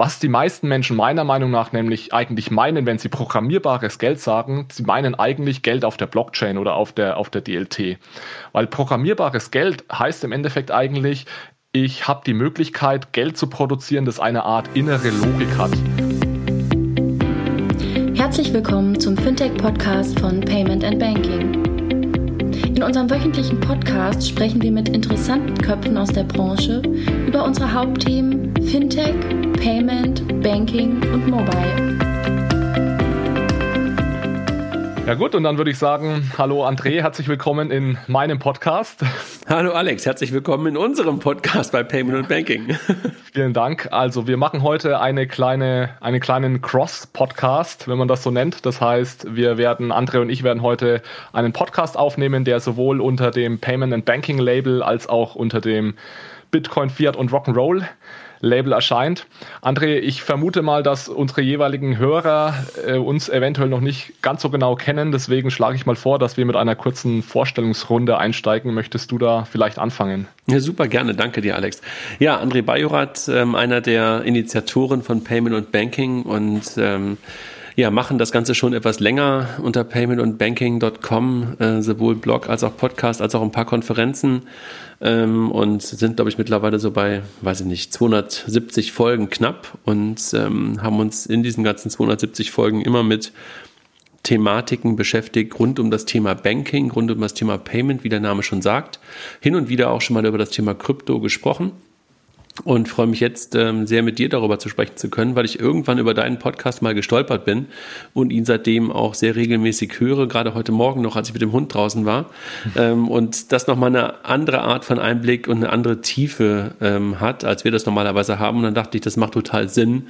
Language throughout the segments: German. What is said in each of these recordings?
was die meisten Menschen meiner Meinung nach nämlich eigentlich meinen, wenn sie programmierbares Geld sagen, sie meinen eigentlich Geld auf der Blockchain oder auf der, auf der DLT. Weil programmierbares Geld heißt im Endeffekt eigentlich, ich habe die Möglichkeit, Geld zu produzieren, das eine Art innere Logik hat. Herzlich willkommen zum Fintech-Podcast von Payment and Banking. In unserem wöchentlichen Podcast sprechen wir mit interessanten Köpfen aus der Branche über unsere Hauptthemen Fintech, Payment, Banking und Mobile. Ja gut, und dann würde ich sagen, hallo André, herzlich willkommen in meinem Podcast. Hallo Alex, herzlich willkommen in unserem Podcast bei Payment und Banking. Vielen Dank. Also wir machen heute eine kleine, einen kleinen Cross-Podcast, wenn man das so nennt. Das heißt, wir werden, André und ich werden heute einen Podcast aufnehmen, der sowohl unter dem Payment and Banking Label als auch unter dem Bitcoin, Fiat und Rock'n'Roll Label erscheint. André, ich vermute mal, dass unsere jeweiligen Hörer äh, uns eventuell noch nicht ganz so genau kennen. Deswegen schlage ich mal vor, dass wir mit einer kurzen Vorstellungsrunde einsteigen. Möchtest du da vielleicht anfangen? Ja, super gerne. Danke dir, Alex. Ja, André Bajorat, ähm, einer der Initiatoren von Payment und Banking und ähm, ja, machen das Ganze schon etwas länger unter paymentundbanking.com, äh, sowohl Blog als auch Podcast, als auch ein paar Konferenzen ähm, und sind, glaube ich, mittlerweile so bei, weiß ich nicht, 270 Folgen knapp und ähm, haben uns in diesen ganzen 270 Folgen immer mit Thematiken beschäftigt rund um das Thema Banking, rund um das Thema Payment, wie der Name schon sagt. Hin und wieder auch schon mal über das Thema Krypto gesprochen und freue mich jetzt ähm, sehr mit dir darüber zu sprechen zu können, weil ich irgendwann über deinen Podcast mal gestolpert bin und ihn seitdem auch sehr regelmäßig höre, gerade heute Morgen noch, als ich mit dem Hund draußen war. Ähm, und das nochmal eine andere Art von Einblick und eine andere Tiefe ähm, hat, als wir das normalerweise haben. Und dann dachte ich, das macht total Sinn,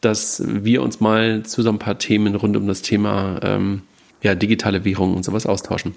dass wir uns mal zu so ein paar Themen rund um das Thema ähm, ja, digitale Währung und sowas austauschen.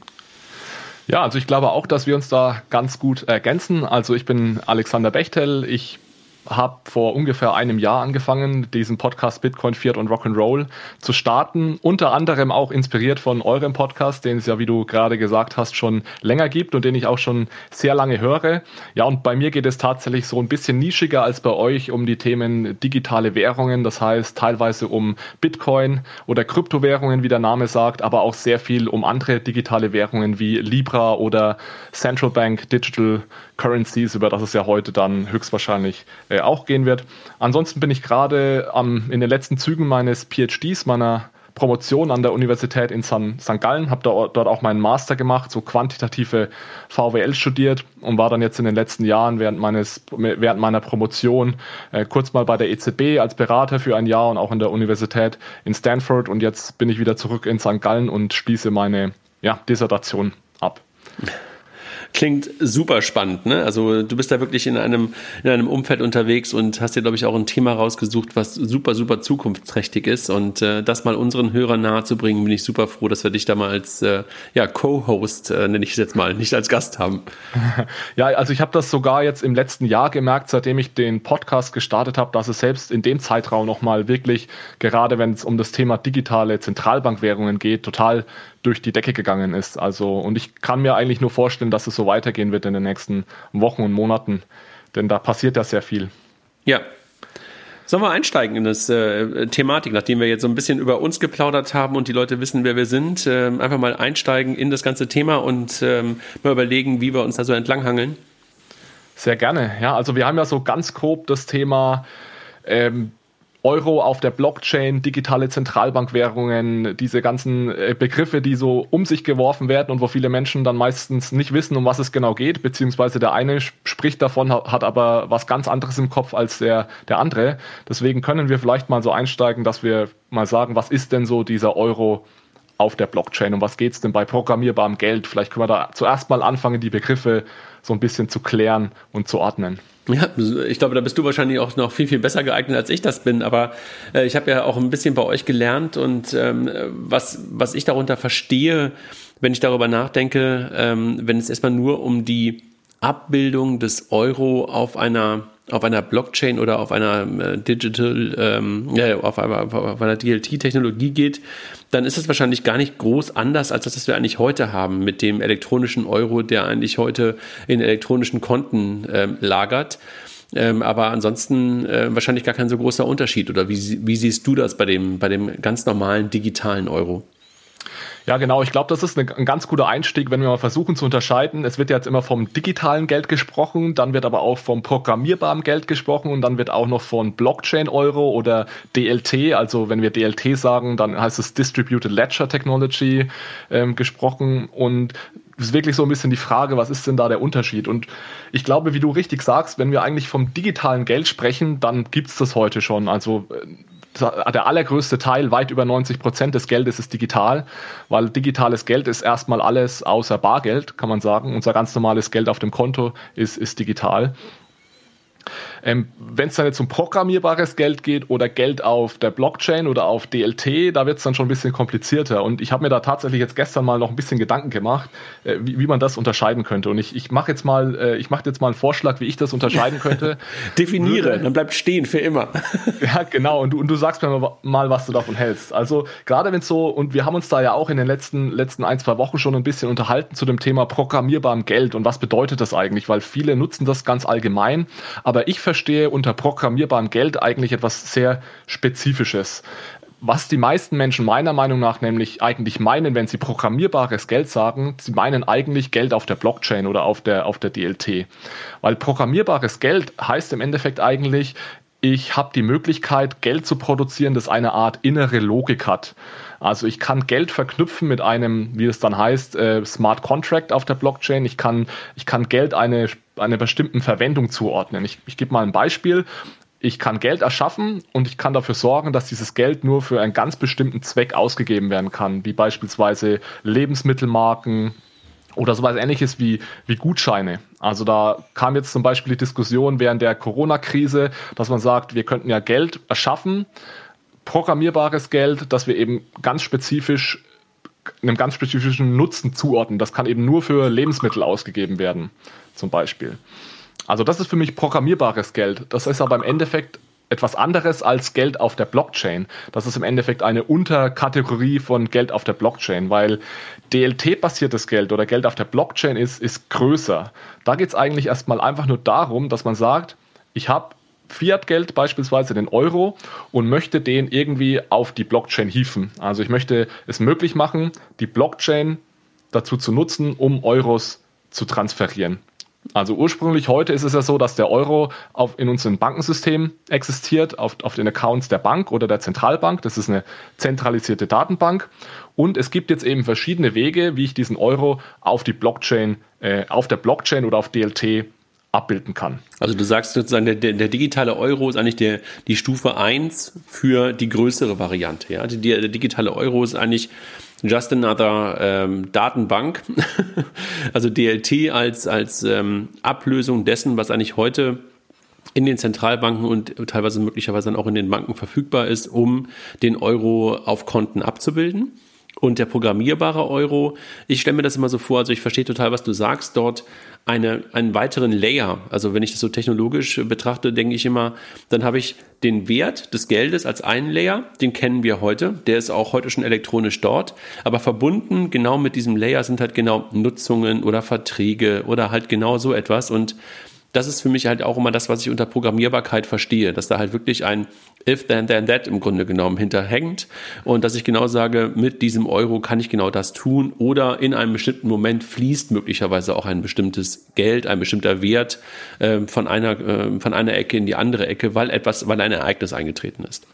Ja, also ich glaube auch, dass wir uns da ganz gut ergänzen. Also ich bin Alexander Bechtel. Ich habe vor ungefähr einem Jahr angefangen, diesen Podcast Bitcoin, Fiat und Rock'n'Roll zu starten. Unter anderem auch inspiriert von eurem Podcast, den es ja, wie du gerade gesagt hast, schon länger gibt und den ich auch schon sehr lange höre. Ja, und bei mir geht es tatsächlich so ein bisschen nischiger als bei euch um die Themen digitale Währungen. Das heißt teilweise um Bitcoin oder Kryptowährungen, wie der Name sagt, aber auch sehr viel um andere digitale Währungen wie Libra oder Central Bank Digital Currencies, über das es ja heute dann höchstwahrscheinlich äh, auch gehen wird. Ansonsten bin ich gerade in den letzten Zügen meines PhDs, meiner Promotion an der Universität in St. Gallen, habe dort auch meinen Master gemacht, so quantitative VWL studiert und war dann jetzt in den letzten Jahren während, meines, während meiner Promotion äh, kurz mal bei der EZB als Berater für ein Jahr und auch an der Universität in Stanford und jetzt bin ich wieder zurück in St. Gallen und schließe meine ja, Dissertation ab. Klingt super spannend, ne? Also du bist da wirklich in einem, in einem Umfeld unterwegs und hast dir, glaube ich, auch ein Thema rausgesucht, was super, super zukunftsträchtig ist. Und äh, das mal unseren Hörern nahezubringen, bin ich super froh, dass wir dich da mal als äh, ja, Co-Host, äh, nenne ich es jetzt mal, nicht als Gast haben. Ja, also ich habe das sogar jetzt im letzten Jahr gemerkt, seitdem ich den Podcast gestartet habe, dass es selbst in dem Zeitraum nochmal wirklich, gerade wenn es um das Thema digitale Zentralbankwährungen geht, total durch die Decke gegangen ist. Also, und ich kann mir eigentlich nur vorstellen, dass es so weitergehen wird in den nächsten Wochen und Monaten, denn da passiert ja sehr viel. Ja. Sollen wir einsteigen in das äh, Thematik, nachdem wir jetzt so ein bisschen über uns geplaudert haben und die Leute wissen, wer wir sind, äh, einfach mal einsteigen in das ganze Thema und ähm, mal überlegen, wie wir uns da so entlanghangeln? Sehr gerne. Ja, also wir haben ja so ganz grob das Thema ähm, Euro auf der Blockchain, digitale Zentralbankwährungen, diese ganzen äh, Begriffe, die so um sich geworfen werden und wo viele Menschen dann meistens nicht wissen, um was es genau geht, beziehungsweise der eine spricht davon, hat aber was ganz anderes im Kopf als der, der andere. Deswegen können wir vielleicht mal so einsteigen, dass wir mal sagen, was ist denn so dieser Euro auf der Blockchain und was geht es denn bei programmierbarem Geld? Vielleicht können wir da zuerst mal anfangen, die Begriffe so ein bisschen zu klären und zu ordnen. Ja, ich glaube, da bist du wahrscheinlich auch noch viel, viel besser geeignet, als ich das bin. Aber äh, ich habe ja auch ein bisschen bei euch gelernt und ähm, was, was ich darunter verstehe, wenn ich darüber nachdenke, ähm, wenn es erstmal nur um die Abbildung des Euro auf einer auf einer Blockchain oder auf einer äh, Digital, ähm, ja, auf einer, auf einer DLT-Technologie geht, dann ist es wahrscheinlich gar nicht groß anders als das, was wir eigentlich heute haben mit dem elektronischen Euro, der eigentlich heute in elektronischen Konten ähm, lagert. Ähm, aber ansonsten äh, wahrscheinlich gar kein so großer Unterschied. Oder wie, wie siehst du das bei dem, bei dem ganz normalen digitalen Euro? Ja, genau. Ich glaube, das ist ein ganz guter Einstieg, wenn wir mal versuchen zu unterscheiden. Es wird jetzt immer vom digitalen Geld gesprochen, dann wird aber auch vom programmierbaren Geld gesprochen und dann wird auch noch von Blockchain-Euro oder DLT, also wenn wir DLT sagen, dann heißt es Distributed Ledger Technology ähm, gesprochen und es ist wirklich so ein bisschen die Frage, was ist denn da der Unterschied? Und ich glaube, wie du richtig sagst, wenn wir eigentlich vom digitalen Geld sprechen, dann gibt's das heute schon. Also äh, der allergrößte Teil, weit über 90 Prozent des Geldes ist digital, weil digitales Geld ist erstmal alles außer Bargeld, kann man sagen. Unser ganz normales Geld auf dem Konto ist, ist digital. Ähm, Wenn es dann jetzt um programmierbares Geld geht oder Geld auf der Blockchain oder auf DLT, da wird es dann schon ein bisschen komplizierter. Und ich habe mir da tatsächlich jetzt gestern mal noch ein bisschen Gedanken gemacht, äh, wie, wie, man das unterscheiden könnte. Und ich, ich mache jetzt mal, äh, ich mache jetzt mal einen Vorschlag, wie ich das unterscheiden könnte. Definiere, dann bleibt stehen für immer. ja, genau. Und du, und du sagst mir mal, was du davon hältst. Also gerade wenn es so, und wir haben uns da ja auch in den letzten, letzten ein, zwei Wochen schon ein bisschen unterhalten zu dem Thema programmierbarem Geld und was bedeutet das eigentlich, weil viele nutzen das ganz allgemein, aber ich verstehe verstehe unter programmierbarem Geld eigentlich etwas sehr Spezifisches. Was die meisten Menschen meiner Meinung nach nämlich eigentlich meinen, wenn sie programmierbares Geld sagen, sie meinen eigentlich Geld auf der Blockchain oder auf der, auf der DLT. Weil programmierbares Geld heißt im Endeffekt eigentlich, ich habe die Möglichkeit, Geld zu produzieren, das eine Art innere Logik hat. Also ich kann Geld verknüpfen mit einem, wie es dann heißt, äh, Smart Contract auf der Blockchain. Ich kann, ich kann Geld eine, einer bestimmten Verwendung zuordnen. Ich, ich gebe mal ein Beispiel. Ich kann Geld erschaffen und ich kann dafür sorgen, dass dieses Geld nur für einen ganz bestimmten Zweck ausgegeben werden kann, wie beispielsweise Lebensmittelmarken, oder sowas ähnliches wie, wie Gutscheine. Also da kam jetzt zum Beispiel die Diskussion während der Corona-Krise, dass man sagt, wir könnten ja Geld erschaffen, programmierbares Geld, das wir eben ganz spezifisch einem ganz spezifischen Nutzen zuordnen. Das kann eben nur für Lebensmittel ausgegeben werden, zum Beispiel. Also das ist für mich programmierbares Geld. Das ist aber im Endeffekt etwas anderes als Geld auf der Blockchain. Das ist im Endeffekt eine Unterkategorie von Geld auf der Blockchain, weil DLT-basiertes Geld oder Geld auf der Blockchain ist, ist größer. Da geht es eigentlich erstmal einfach nur darum, dass man sagt, ich habe Fiat-Geld, beispielsweise den Euro, und möchte den irgendwie auf die Blockchain hieven. Also ich möchte es möglich machen, die Blockchain dazu zu nutzen, um Euros zu transferieren. Also ursprünglich heute ist es ja so, dass der Euro auf, in unserem Bankensystem existiert, auf, auf den Accounts der Bank oder der Zentralbank. Das ist eine zentralisierte Datenbank. Und es gibt jetzt eben verschiedene Wege, wie ich diesen Euro auf die Blockchain, äh, auf der Blockchain oder auf DLT abbilden kann. Also du sagst sozusagen, der, der, digitale Euro ist eigentlich der, die Stufe 1 für die größere Variante. Ja? Die, der digitale Euro ist eigentlich just another ähm, Datenbank, also DLT als, als ähm, Ablösung dessen, was eigentlich heute in den Zentralbanken und teilweise möglicherweise dann auch in den Banken verfügbar ist, um den Euro auf Konten abzubilden. Und der programmierbare Euro, ich stelle mir das immer so vor, also ich verstehe total, was du sagst, dort eine, einen weiteren Layer. Also wenn ich das so technologisch betrachte, denke ich immer, dann habe ich den Wert des Geldes als einen Layer, den kennen wir heute, der ist auch heute schon elektronisch dort, aber verbunden genau mit diesem Layer sind halt genau Nutzungen oder Verträge oder halt genau so etwas. Und das ist für mich halt auch immer das, was ich unter Programmierbarkeit verstehe, dass da halt wirklich ein if then then that im Grunde genommen hinterhängt und dass ich genau sage, mit diesem Euro kann ich genau das tun oder in einem bestimmten Moment fließt möglicherweise auch ein bestimmtes Geld, ein bestimmter Wert äh, von einer äh, von einer Ecke in die andere Ecke, weil etwas, weil ein Ereignis eingetreten ist.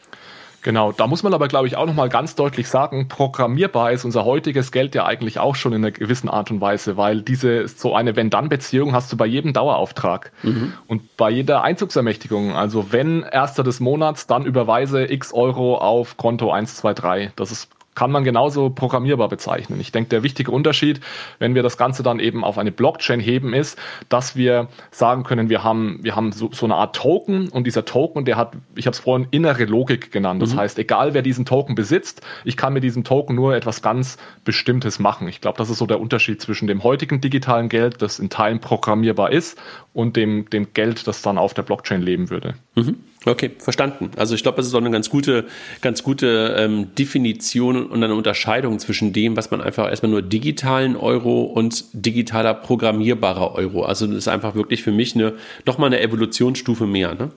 Genau, da muss man aber, glaube ich, auch nochmal ganz deutlich sagen, programmierbar ist unser heutiges Geld ja eigentlich auch schon in einer gewissen Art und Weise, weil diese so eine Wenn-Dann-Beziehung hast du bei jedem Dauerauftrag mhm. und bei jeder Einzugsermächtigung. Also wenn erster des Monats, dann überweise x Euro auf Konto 123. Das ist kann man genauso programmierbar bezeichnen. Ich denke, der wichtige Unterschied, wenn wir das Ganze dann eben auf eine Blockchain heben, ist, dass wir sagen können, wir haben, wir haben so, so eine Art Token und dieser Token, der hat, ich habe es vorhin innere Logik genannt. Das mhm. heißt, egal wer diesen Token besitzt, ich kann mit diesem Token nur etwas ganz Bestimmtes machen. Ich glaube, das ist so der Unterschied zwischen dem heutigen digitalen Geld, das in Teilen programmierbar ist, und dem, dem Geld, das dann auf der Blockchain leben würde. Mhm. Okay, verstanden. Also ich glaube, das ist auch eine ganz gute, ganz gute ähm, Definition und eine Unterscheidung zwischen dem, was man einfach erstmal nur digitalen Euro und digitaler programmierbarer Euro. Also das ist einfach wirklich für mich eine nochmal eine Evolutionsstufe mehr. Ne?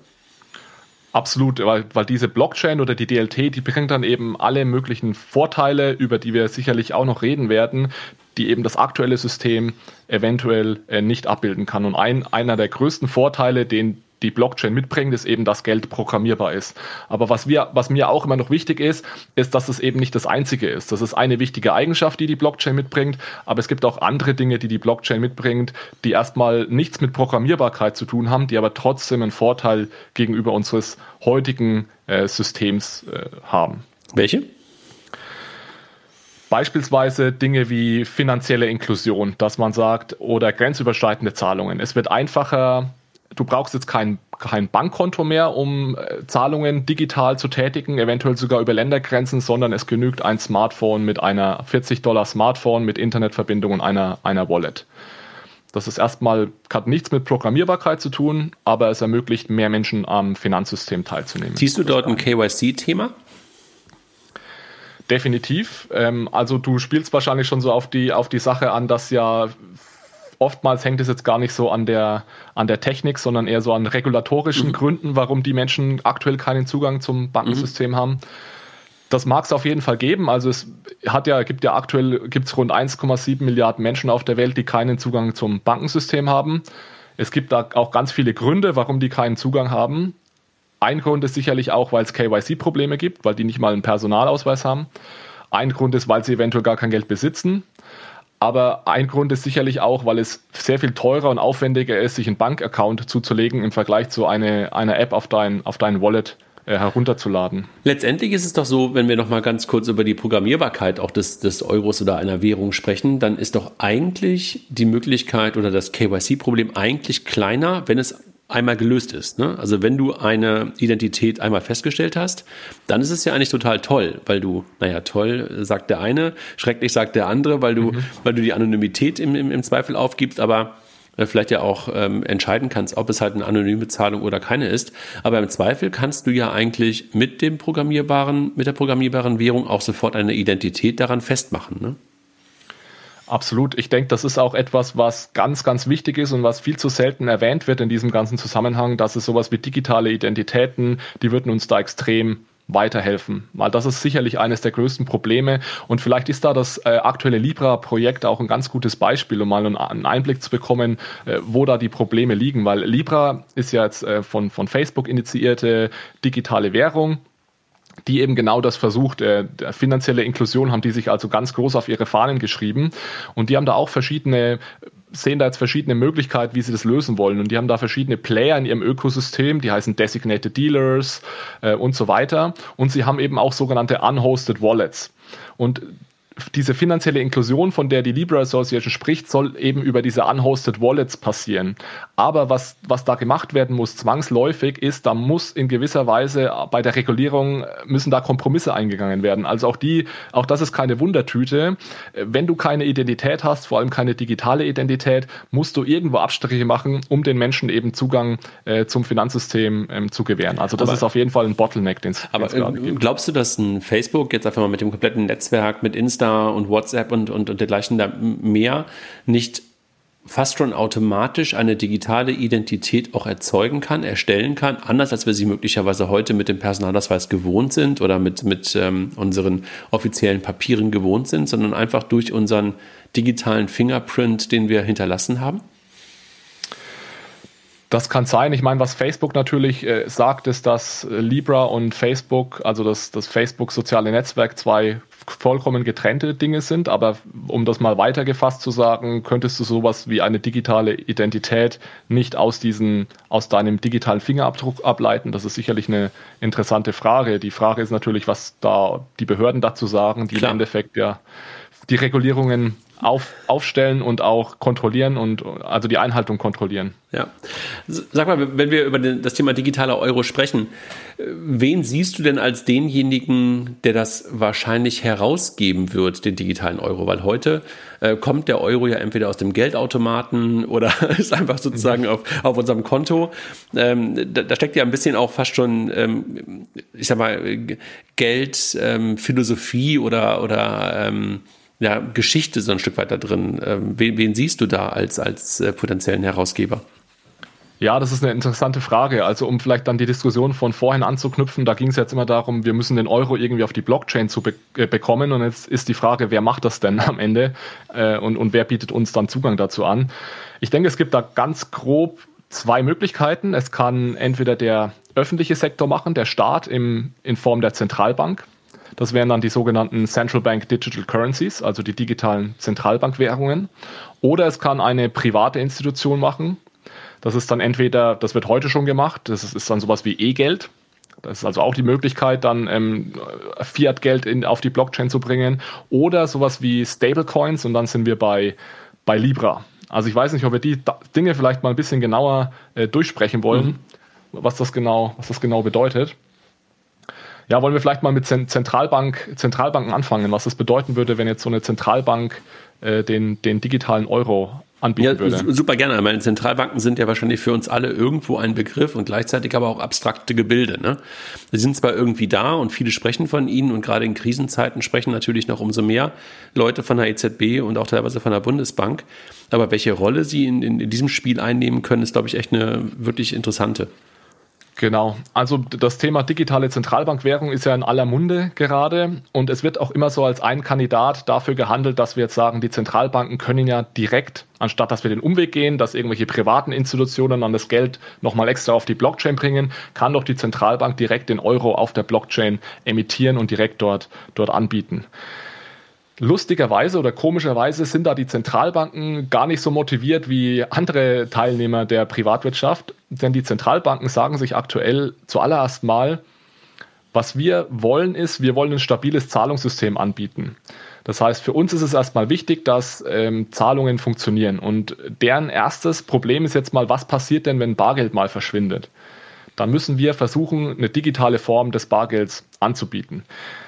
Absolut, weil, weil diese Blockchain oder die DLT, die bringt dann eben alle möglichen Vorteile, über die wir sicherlich auch noch reden werden, die eben das aktuelle System eventuell äh, nicht abbilden kann. Und ein, einer der größten Vorteile, den die Blockchain mitbringt, ist eben, dass Geld programmierbar ist. Aber was, wir, was mir auch immer noch wichtig ist, ist, dass es eben nicht das Einzige ist. Das ist eine wichtige Eigenschaft, die die Blockchain mitbringt, aber es gibt auch andere Dinge, die die Blockchain mitbringt, die erstmal nichts mit Programmierbarkeit zu tun haben, die aber trotzdem einen Vorteil gegenüber unseres heutigen äh, Systems äh, haben. Welche? Beispielsweise Dinge wie finanzielle Inklusion, dass man sagt, oder grenzüberschreitende Zahlungen. Es wird einfacher, du brauchst jetzt kein, kein Bankkonto mehr, um äh, Zahlungen digital zu tätigen, eventuell sogar über Ländergrenzen, sondern es genügt ein Smartphone mit einer 40 Dollar Smartphone mit Internetverbindung und einer, einer Wallet. Das ist erstmal, hat nichts mit Programmierbarkeit zu tun, aber es ermöglicht mehr Menschen am Finanzsystem teilzunehmen. Siehst du dort ein KYC-Thema? Definitiv. Ähm, also du spielst wahrscheinlich schon so auf die, auf die Sache an, dass ja oftmals hängt es jetzt gar nicht so an der, an der Technik, sondern eher so an regulatorischen mhm. Gründen, warum die Menschen aktuell keinen Zugang zum Bankensystem mhm. haben. Das mag es auf jeden Fall geben. Also es hat ja, gibt ja aktuell gibt's rund 1,7 Milliarden Menschen auf der Welt, die keinen Zugang zum Bankensystem haben. Es gibt da auch ganz viele Gründe, warum die keinen Zugang haben. Ein Grund ist sicherlich auch, weil es KYC-Probleme gibt, weil die nicht mal einen Personalausweis haben. Ein Grund ist, weil sie eventuell gar kein Geld besitzen. Aber ein Grund ist sicherlich auch, weil es sehr viel teurer und aufwendiger ist, sich einen Bankaccount zuzulegen im Vergleich zu eine, einer App auf dein, auf dein Wallet äh, herunterzuladen. Letztendlich ist es doch so, wenn wir noch mal ganz kurz über die Programmierbarkeit auch des, des Euros oder einer Währung sprechen, dann ist doch eigentlich die Möglichkeit oder das KYC-Problem eigentlich kleiner, wenn es einmal gelöst ist. Ne? Also wenn du eine Identität einmal festgestellt hast, dann ist es ja eigentlich total toll, weil du, naja, toll sagt der eine, schrecklich sagt der andere, weil du, mhm. weil du die Anonymität im, im, im Zweifel aufgibst, aber äh, vielleicht ja auch ähm, entscheiden kannst, ob es halt eine anonyme Zahlung oder keine ist. Aber im Zweifel kannst du ja eigentlich mit dem programmierbaren, mit der programmierbaren Währung auch sofort eine Identität daran festmachen. Ne? Absolut. Ich denke, das ist auch etwas, was ganz, ganz wichtig ist und was viel zu selten erwähnt wird in diesem ganzen Zusammenhang, dass es sowas wie digitale Identitäten, die würden uns da extrem weiterhelfen. Weil das ist sicherlich eines der größten Probleme. Und vielleicht ist da das äh, aktuelle Libra-Projekt auch ein ganz gutes Beispiel, um mal einen Einblick zu bekommen, äh, wo da die Probleme liegen. Weil Libra ist ja jetzt äh, von, von Facebook initiierte digitale Währung die eben genau das versucht. Äh, finanzielle Inklusion haben die sich also ganz groß auf ihre Fahnen geschrieben und die haben da auch verschiedene sehen da jetzt verschiedene Möglichkeiten, wie sie das lösen wollen. Und die haben da verschiedene Player in ihrem Ökosystem, die heißen Designated Dealers äh, und so weiter. Und sie haben eben auch sogenannte Unhosted Wallets. Und diese finanzielle Inklusion, von der die Libra Association spricht, soll eben über diese unhosted Wallets passieren. Aber was, was da gemacht werden muss, zwangsläufig, ist, da muss in gewisser Weise bei der Regulierung müssen da Kompromisse eingegangen werden. Also auch die, auch das ist keine Wundertüte. Wenn du keine Identität hast, vor allem keine digitale Identität, musst du irgendwo Abstriche machen, um den Menschen eben Zugang äh, zum Finanzsystem ähm, zu gewähren. Also das aber, ist auf jeden Fall ein Bottleneck, den es Aber äh, glaubst du, dass ein Facebook jetzt einfach mal mit dem kompletten Netzwerk, mit Insta Insta und WhatsApp und, und, und dergleichen mehr nicht fast schon automatisch eine digitale Identität auch erzeugen kann, erstellen kann, anders als wir sie möglicherweise heute mit dem Personalausweis gewohnt sind oder mit, mit ähm, unseren offiziellen Papieren gewohnt sind, sondern einfach durch unseren digitalen Fingerprint, den wir hinterlassen haben? Das kann sein. Ich meine, was Facebook natürlich äh, sagt, ist, dass Libra und Facebook, also das, das Facebook-soziale Netzwerk, zwei vollkommen getrennte Dinge sind. Aber um das mal weitergefasst zu sagen, könntest du sowas wie eine digitale Identität nicht aus, diesen, aus deinem digitalen Fingerabdruck ableiten? Das ist sicherlich eine interessante Frage. Die Frage ist natürlich, was da die Behörden dazu sagen, die Klar. im Endeffekt ja die Regulierungen auf, aufstellen und auch kontrollieren und also die Einhaltung kontrollieren. Ja. Sag mal, wenn wir über das Thema digitaler Euro sprechen, wen siehst du denn als denjenigen, der das wahrscheinlich herausgeben wird, den digitalen Euro? Weil heute äh, kommt der Euro ja entweder aus dem Geldautomaten oder ist einfach sozusagen auf, auf unserem Konto. Ähm, da, da, steckt ja ein bisschen auch fast schon, ähm, ich sag mal, Geld, ähm, oder, oder ähm, ja, Geschichte so ein Stück weiter drin. Ähm, wen, wen, siehst du da als, als äh, potenziellen Herausgeber? Ja, das ist eine interessante Frage. Also um vielleicht dann die Diskussion von vorhin anzuknüpfen, da ging es jetzt immer darum, wir müssen den Euro irgendwie auf die Blockchain zu be äh, bekommen. Und jetzt ist die Frage, wer macht das denn am Ende äh, und, und wer bietet uns dann Zugang dazu an? Ich denke, es gibt da ganz grob zwei Möglichkeiten. Es kann entweder der öffentliche Sektor machen, der Staat im, in Form der Zentralbank. Das wären dann die sogenannten Central Bank Digital Currencies, also die digitalen Zentralbankwährungen. Oder es kann eine private Institution machen. Das ist dann entweder, das wird heute schon gemacht, das ist, ist dann sowas wie E-Geld. Das ist also auch die Möglichkeit, dann ähm, Fiat-Geld auf die Blockchain zu bringen. Oder sowas wie Stablecoins und dann sind wir bei, bei Libra. Also ich weiß nicht, ob wir die Dinge vielleicht mal ein bisschen genauer äh, durchsprechen wollen, mhm. was das genau, was das genau bedeutet. Ja, wollen wir vielleicht mal mit Zentralbank, Zentralbanken anfangen, was das bedeuten würde, wenn jetzt so eine Zentralbank äh, den, den digitalen Euro anbieten ja, würde. Super gerne. Meine Zentralbanken sind ja wahrscheinlich für uns alle irgendwo ein Begriff und gleichzeitig aber auch abstrakte Gebilde. Ne? Sie sind zwar irgendwie da und viele sprechen von ihnen und gerade in Krisenzeiten sprechen natürlich noch umso mehr Leute von der EZB und auch teilweise von der Bundesbank. Aber welche Rolle sie in, in, in diesem Spiel einnehmen können, ist, glaube ich, echt eine wirklich interessante. Genau. Also das Thema digitale Zentralbankwährung ist ja in aller Munde gerade und es wird auch immer so als ein Kandidat dafür gehandelt, dass wir jetzt sagen, die Zentralbanken können ja direkt, anstatt dass wir den Umweg gehen, dass irgendwelche privaten Institutionen dann das Geld nochmal extra auf die Blockchain bringen, kann doch die Zentralbank direkt den Euro auf der Blockchain emittieren und direkt dort, dort anbieten. Lustigerweise oder komischerweise sind da die Zentralbanken gar nicht so motiviert wie andere Teilnehmer der Privatwirtschaft, denn die Zentralbanken sagen sich aktuell zuallererst mal, was wir wollen ist, wir wollen ein stabiles Zahlungssystem anbieten. Das heißt, für uns ist es erstmal wichtig, dass ähm, Zahlungen funktionieren. Und deren erstes Problem ist jetzt mal, was passiert denn, wenn Bargeld mal verschwindet? Dann müssen wir versuchen, eine digitale Form des Bargelds anzubieten.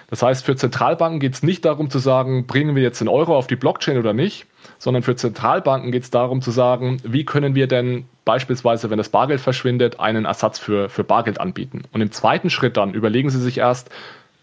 Das heißt, für Zentralbanken geht es nicht darum zu sagen, bringen wir jetzt den Euro auf die Blockchain oder nicht, sondern für Zentralbanken geht es darum zu sagen, wie können wir denn beispielsweise, wenn das Bargeld verschwindet, einen Ersatz für, für Bargeld anbieten. Und im zweiten Schritt dann überlegen Sie sich erst,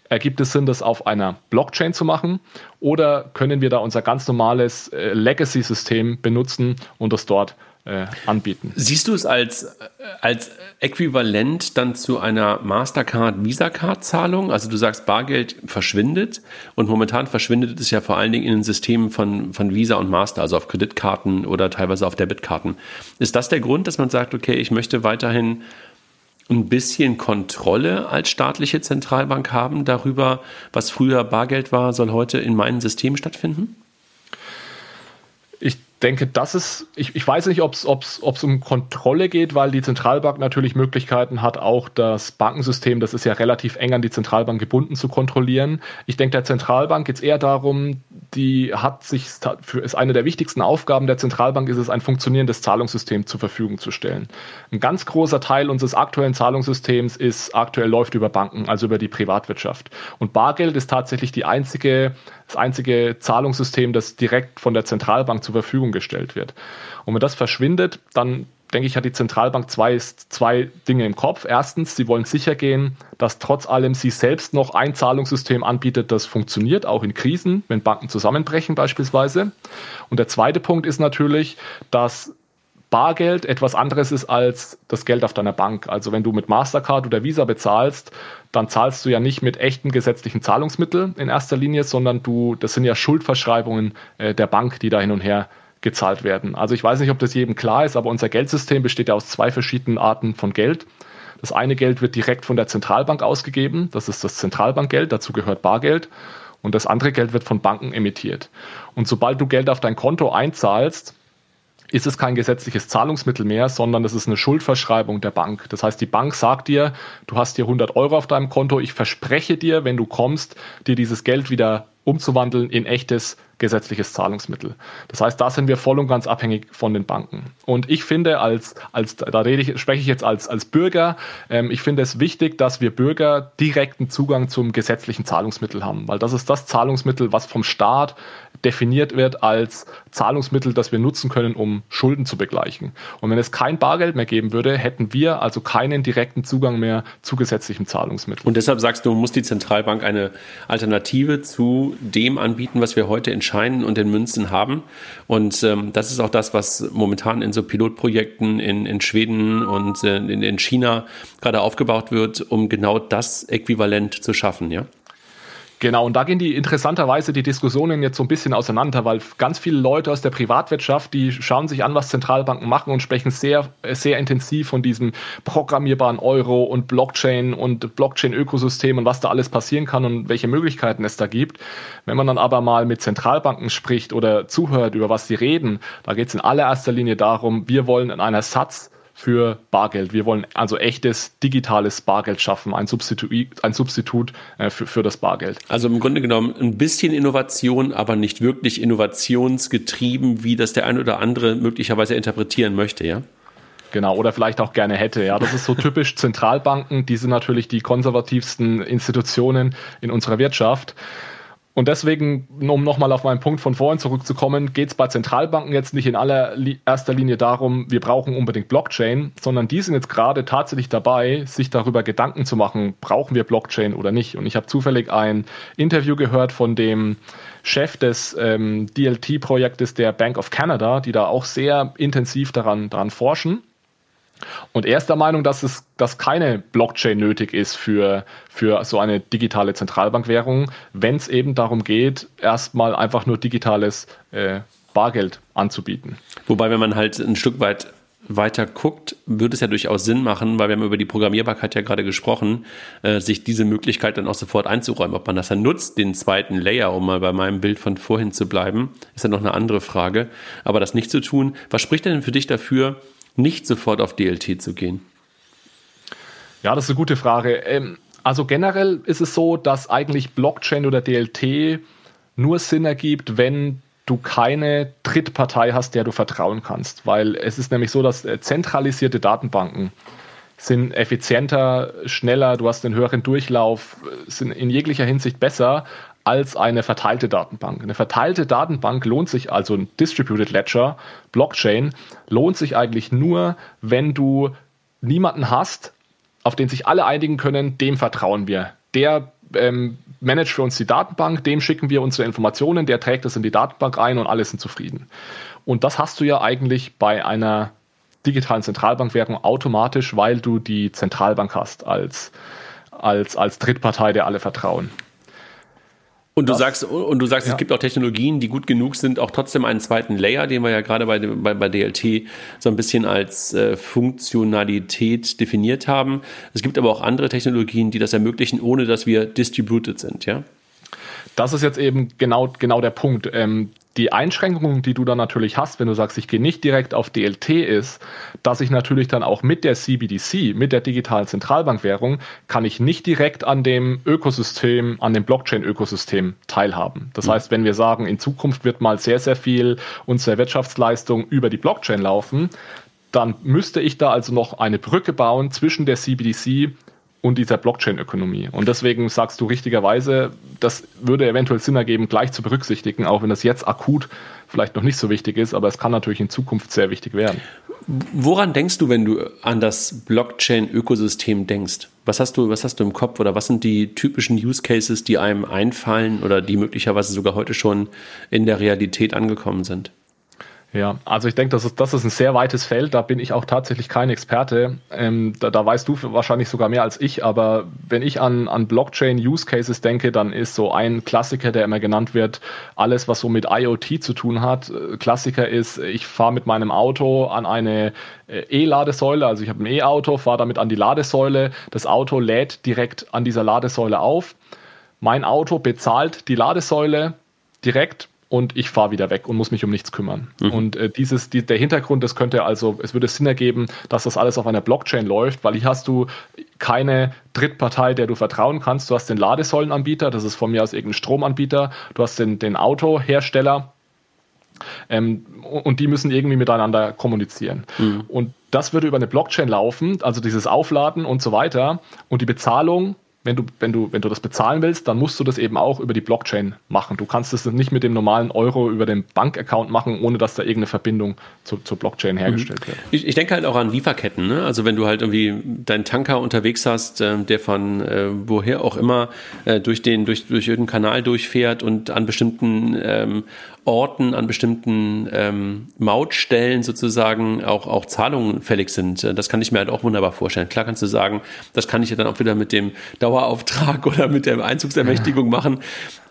ergibt es Sinn, das auf einer Blockchain zu machen oder können wir da unser ganz normales äh, Legacy-System benutzen und das dort äh, anbieten. Siehst du es als, als äquivalent dann zu einer Mastercard, Visa-Card-Zahlung? Also du sagst, Bargeld verschwindet und momentan verschwindet es ja vor allen Dingen in den Systemen von, von Visa und Master, also auf Kreditkarten oder teilweise auf Debitkarten. Ist das der Grund, dass man sagt, okay, ich möchte weiterhin ein bisschen Kontrolle als staatliche Zentralbank haben darüber, was früher Bargeld war, soll heute in meinem System stattfinden? Denke, das ist, ich, ich weiß nicht, ob es um Kontrolle geht, weil die Zentralbank natürlich Möglichkeiten hat, auch das Bankensystem, das ist ja relativ eng an die Zentralbank gebunden, zu kontrollieren. Ich denke, der Zentralbank geht es eher darum, die hat sich, ist eine der wichtigsten Aufgaben der Zentralbank, ist es, ein funktionierendes Zahlungssystem zur Verfügung zu stellen. Ein ganz großer Teil unseres aktuellen Zahlungssystems ist aktuell läuft über Banken, also über die Privatwirtschaft. Und Bargeld ist tatsächlich die einzige, das einzige Zahlungssystem, das direkt von der Zentralbank zur Verfügung gestellt wird. Und wenn das verschwindet, dann denke ich, hat die Zentralbank zwei, zwei Dinge im Kopf. Erstens, sie wollen sicher gehen, dass trotz allem sie selbst noch ein Zahlungssystem anbietet, das funktioniert, auch in Krisen, wenn Banken zusammenbrechen beispielsweise. Und der zweite Punkt ist natürlich, dass Bargeld etwas anderes ist als das Geld auf deiner Bank. Also wenn du mit Mastercard oder Visa bezahlst, dann zahlst du ja nicht mit echten gesetzlichen Zahlungsmitteln in erster Linie, sondern du, das sind ja Schuldverschreibungen äh, der Bank, die da hin und her gezahlt werden. Also ich weiß nicht, ob das jedem klar ist, aber unser Geldsystem besteht ja aus zwei verschiedenen Arten von Geld. Das eine Geld wird direkt von der Zentralbank ausgegeben, das ist das Zentralbankgeld, dazu gehört Bargeld. Und das andere Geld wird von Banken emittiert. Und sobald du Geld auf dein Konto einzahlst, ist es kein gesetzliches Zahlungsmittel mehr, sondern das ist eine Schuldverschreibung der Bank. Das heißt, die Bank sagt dir, du hast hier 100 Euro auf deinem Konto, ich verspreche dir, wenn du kommst, dir dieses Geld wieder umzuwandeln in echtes gesetzliches Zahlungsmittel. Das heißt, da sind wir voll und ganz abhängig von den Banken. Und ich finde, als, als da rede ich, spreche ich jetzt als, als Bürger, ähm, ich finde es wichtig, dass wir Bürger direkten Zugang zum gesetzlichen Zahlungsmittel haben, weil das ist das Zahlungsmittel, was vom Staat definiert wird als Zahlungsmittel, das wir nutzen können, um Schulden zu begleichen. Und wenn es kein Bargeld mehr geben würde, hätten wir also keinen direkten Zugang mehr zu gesetzlichem Zahlungsmittel. Und deshalb sagst du, muss die Zentralbank eine Alternative zu dem anbieten, was wir heute in Scheinen und in Münzen haben. Und ähm, das ist auch das, was momentan in so Pilotprojekten in, in Schweden und äh, in, in China gerade aufgebaut wird, um genau das Äquivalent zu schaffen, ja? Genau, und da gehen die interessanterweise die Diskussionen jetzt so ein bisschen auseinander, weil ganz viele Leute aus der Privatwirtschaft, die schauen sich an, was Zentralbanken machen und sprechen sehr, sehr intensiv von diesem programmierbaren Euro und Blockchain und Blockchain-Ökosystem und was da alles passieren kann und welche Möglichkeiten es da gibt. Wenn man dann aber mal mit Zentralbanken spricht oder zuhört, über was sie reden, da geht es in allererster Linie darum, wir wollen in einer Satz für Bargeld. Wir wollen also echtes digitales Bargeld schaffen, ein Substitut, ein Substitut äh, für, für das Bargeld. Also im Grunde genommen ein bisschen Innovation, aber nicht wirklich innovationsgetrieben, wie das der ein oder andere möglicherweise interpretieren möchte, ja? Genau, oder vielleicht auch gerne hätte. Ja, das ist so typisch Zentralbanken. Die sind natürlich die konservativsten Institutionen in unserer Wirtschaft. Und deswegen, um nochmal auf meinen Punkt von vorhin zurückzukommen, geht es bei Zentralbanken jetzt nicht in allererster Linie darum, wir brauchen unbedingt Blockchain, sondern die sind jetzt gerade tatsächlich dabei, sich darüber Gedanken zu machen, brauchen wir Blockchain oder nicht. Und ich habe zufällig ein Interview gehört von dem Chef des ähm, DLT-Projektes der Bank of Canada, die da auch sehr intensiv daran, daran forschen. Und er ist der Meinung, dass es dass keine Blockchain nötig ist für, für so eine digitale Zentralbankwährung, wenn es eben darum geht, erstmal einfach nur digitales äh, Bargeld anzubieten. Wobei, wenn man halt ein Stück weit weiter guckt, würde es ja durchaus Sinn machen, weil wir haben über die Programmierbarkeit ja gerade gesprochen, äh, sich diese Möglichkeit dann auch sofort einzuräumen. Ob man das dann nutzt, den zweiten Layer, um mal bei meinem Bild von vorhin zu bleiben, ist ja noch eine andere Frage. Aber das nicht zu tun, was spricht denn für dich dafür, nicht sofort auf DLT zu gehen? Ja, das ist eine gute Frage. Ähm, also generell ist es so, dass eigentlich Blockchain oder DLT nur Sinn ergibt, wenn du keine Drittpartei hast, der du vertrauen kannst. Weil es ist nämlich so, dass äh, zentralisierte Datenbanken sind effizienter, schneller, du hast einen höheren Durchlauf, äh, sind in jeglicher Hinsicht besser als eine verteilte Datenbank. Eine verteilte Datenbank lohnt sich, also ein Distributed Ledger, Blockchain, lohnt sich eigentlich nur, wenn du niemanden hast, auf den sich alle einigen können, dem vertrauen wir. Der ähm, managt für uns die Datenbank, dem schicken wir unsere Informationen, der trägt das in die Datenbank ein und alle sind zufrieden. Und das hast du ja eigentlich bei einer digitalen Zentralbankwährung automatisch, weil du die Zentralbank hast als, als, als Drittpartei, der alle vertrauen. Und du das, sagst, und du sagst, ja. es gibt auch Technologien, die gut genug sind, auch trotzdem einen zweiten Layer, den wir ja gerade bei, bei, bei DLT so ein bisschen als äh, Funktionalität definiert haben. Es gibt aber auch andere Technologien, die das ermöglichen, ohne dass wir distributed sind, ja? Das ist jetzt eben genau, genau der Punkt. Ähm, die Einschränkung, die du dann natürlich hast, wenn du sagst, ich gehe nicht direkt auf DLT, ist, dass ich natürlich dann auch mit der CBDC, mit der digitalen Zentralbankwährung, kann ich nicht direkt an dem Ökosystem, an dem Blockchain-Ökosystem teilhaben. Das mhm. heißt, wenn wir sagen, in Zukunft wird mal sehr, sehr viel unserer Wirtschaftsleistung über die Blockchain laufen, dann müsste ich da also noch eine Brücke bauen zwischen der CBDC und dieser Blockchain-Ökonomie. Und deswegen sagst du richtigerweise, das würde eventuell Sinn ergeben, gleich zu berücksichtigen, auch wenn das jetzt akut vielleicht noch nicht so wichtig ist, aber es kann natürlich in Zukunft sehr wichtig werden. Woran denkst du, wenn du an das Blockchain-Ökosystem denkst? Was hast du, was hast du im Kopf oder was sind die typischen Use Cases, die einem einfallen oder die möglicherweise sogar heute schon in der Realität angekommen sind? Ja, also ich denke, das ist, das ist ein sehr weites Feld. Da bin ich auch tatsächlich kein Experte. Ähm, da, da weißt du wahrscheinlich sogar mehr als ich. Aber wenn ich an, an Blockchain-Use Cases denke, dann ist so ein Klassiker, der immer genannt wird, alles, was so mit IoT zu tun hat. Äh, Klassiker ist, ich fahre mit meinem Auto an eine äh, E-Ladesäule. Also ich habe ein E-Auto, fahre damit an die Ladesäule. Das Auto lädt direkt an dieser Ladesäule auf. Mein Auto bezahlt die Ladesäule direkt und ich fahre wieder weg und muss mich um nichts kümmern. Mhm. Und äh, dieses, die, der Hintergrund, das könnte also, es würde Sinn ergeben, dass das alles auf einer Blockchain läuft, weil hier hast du keine Drittpartei, der du vertrauen kannst. Du hast den Ladesäulenanbieter, das ist von mir aus irgendein Stromanbieter, du hast den, den Autohersteller, ähm, und die müssen irgendwie miteinander kommunizieren. Mhm. Und das würde über eine Blockchain laufen, also dieses Aufladen und so weiter. Und die Bezahlung wenn du, wenn du, wenn du das bezahlen willst, dann musst du das eben auch über die Blockchain machen. Du kannst es nicht mit dem normalen Euro über den Bankaccount machen, ohne dass da irgendeine Verbindung zu, zur Blockchain hergestellt mhm. wird. Ich, ich, denke halt auch an Lieferketten. Ne? Also wenn du halt irgendwie deinen Tanker unterwegs hast, äh, der von äh, woher auch immer äh, durch den durch durch irgendeinen Kanal durchfährt und an bestimmten ähm, Orten, an bestimmten ähm, Mautstellen sozusagen auch, auch Zahlungen fällig sind. Das kann ich mir halt auch wunderbar vorstellen. Klar kannst du sagen, das kann ich ja dann auch wieder mit dem Dauerauftrag oder mit der Einzugsermächtigung machen.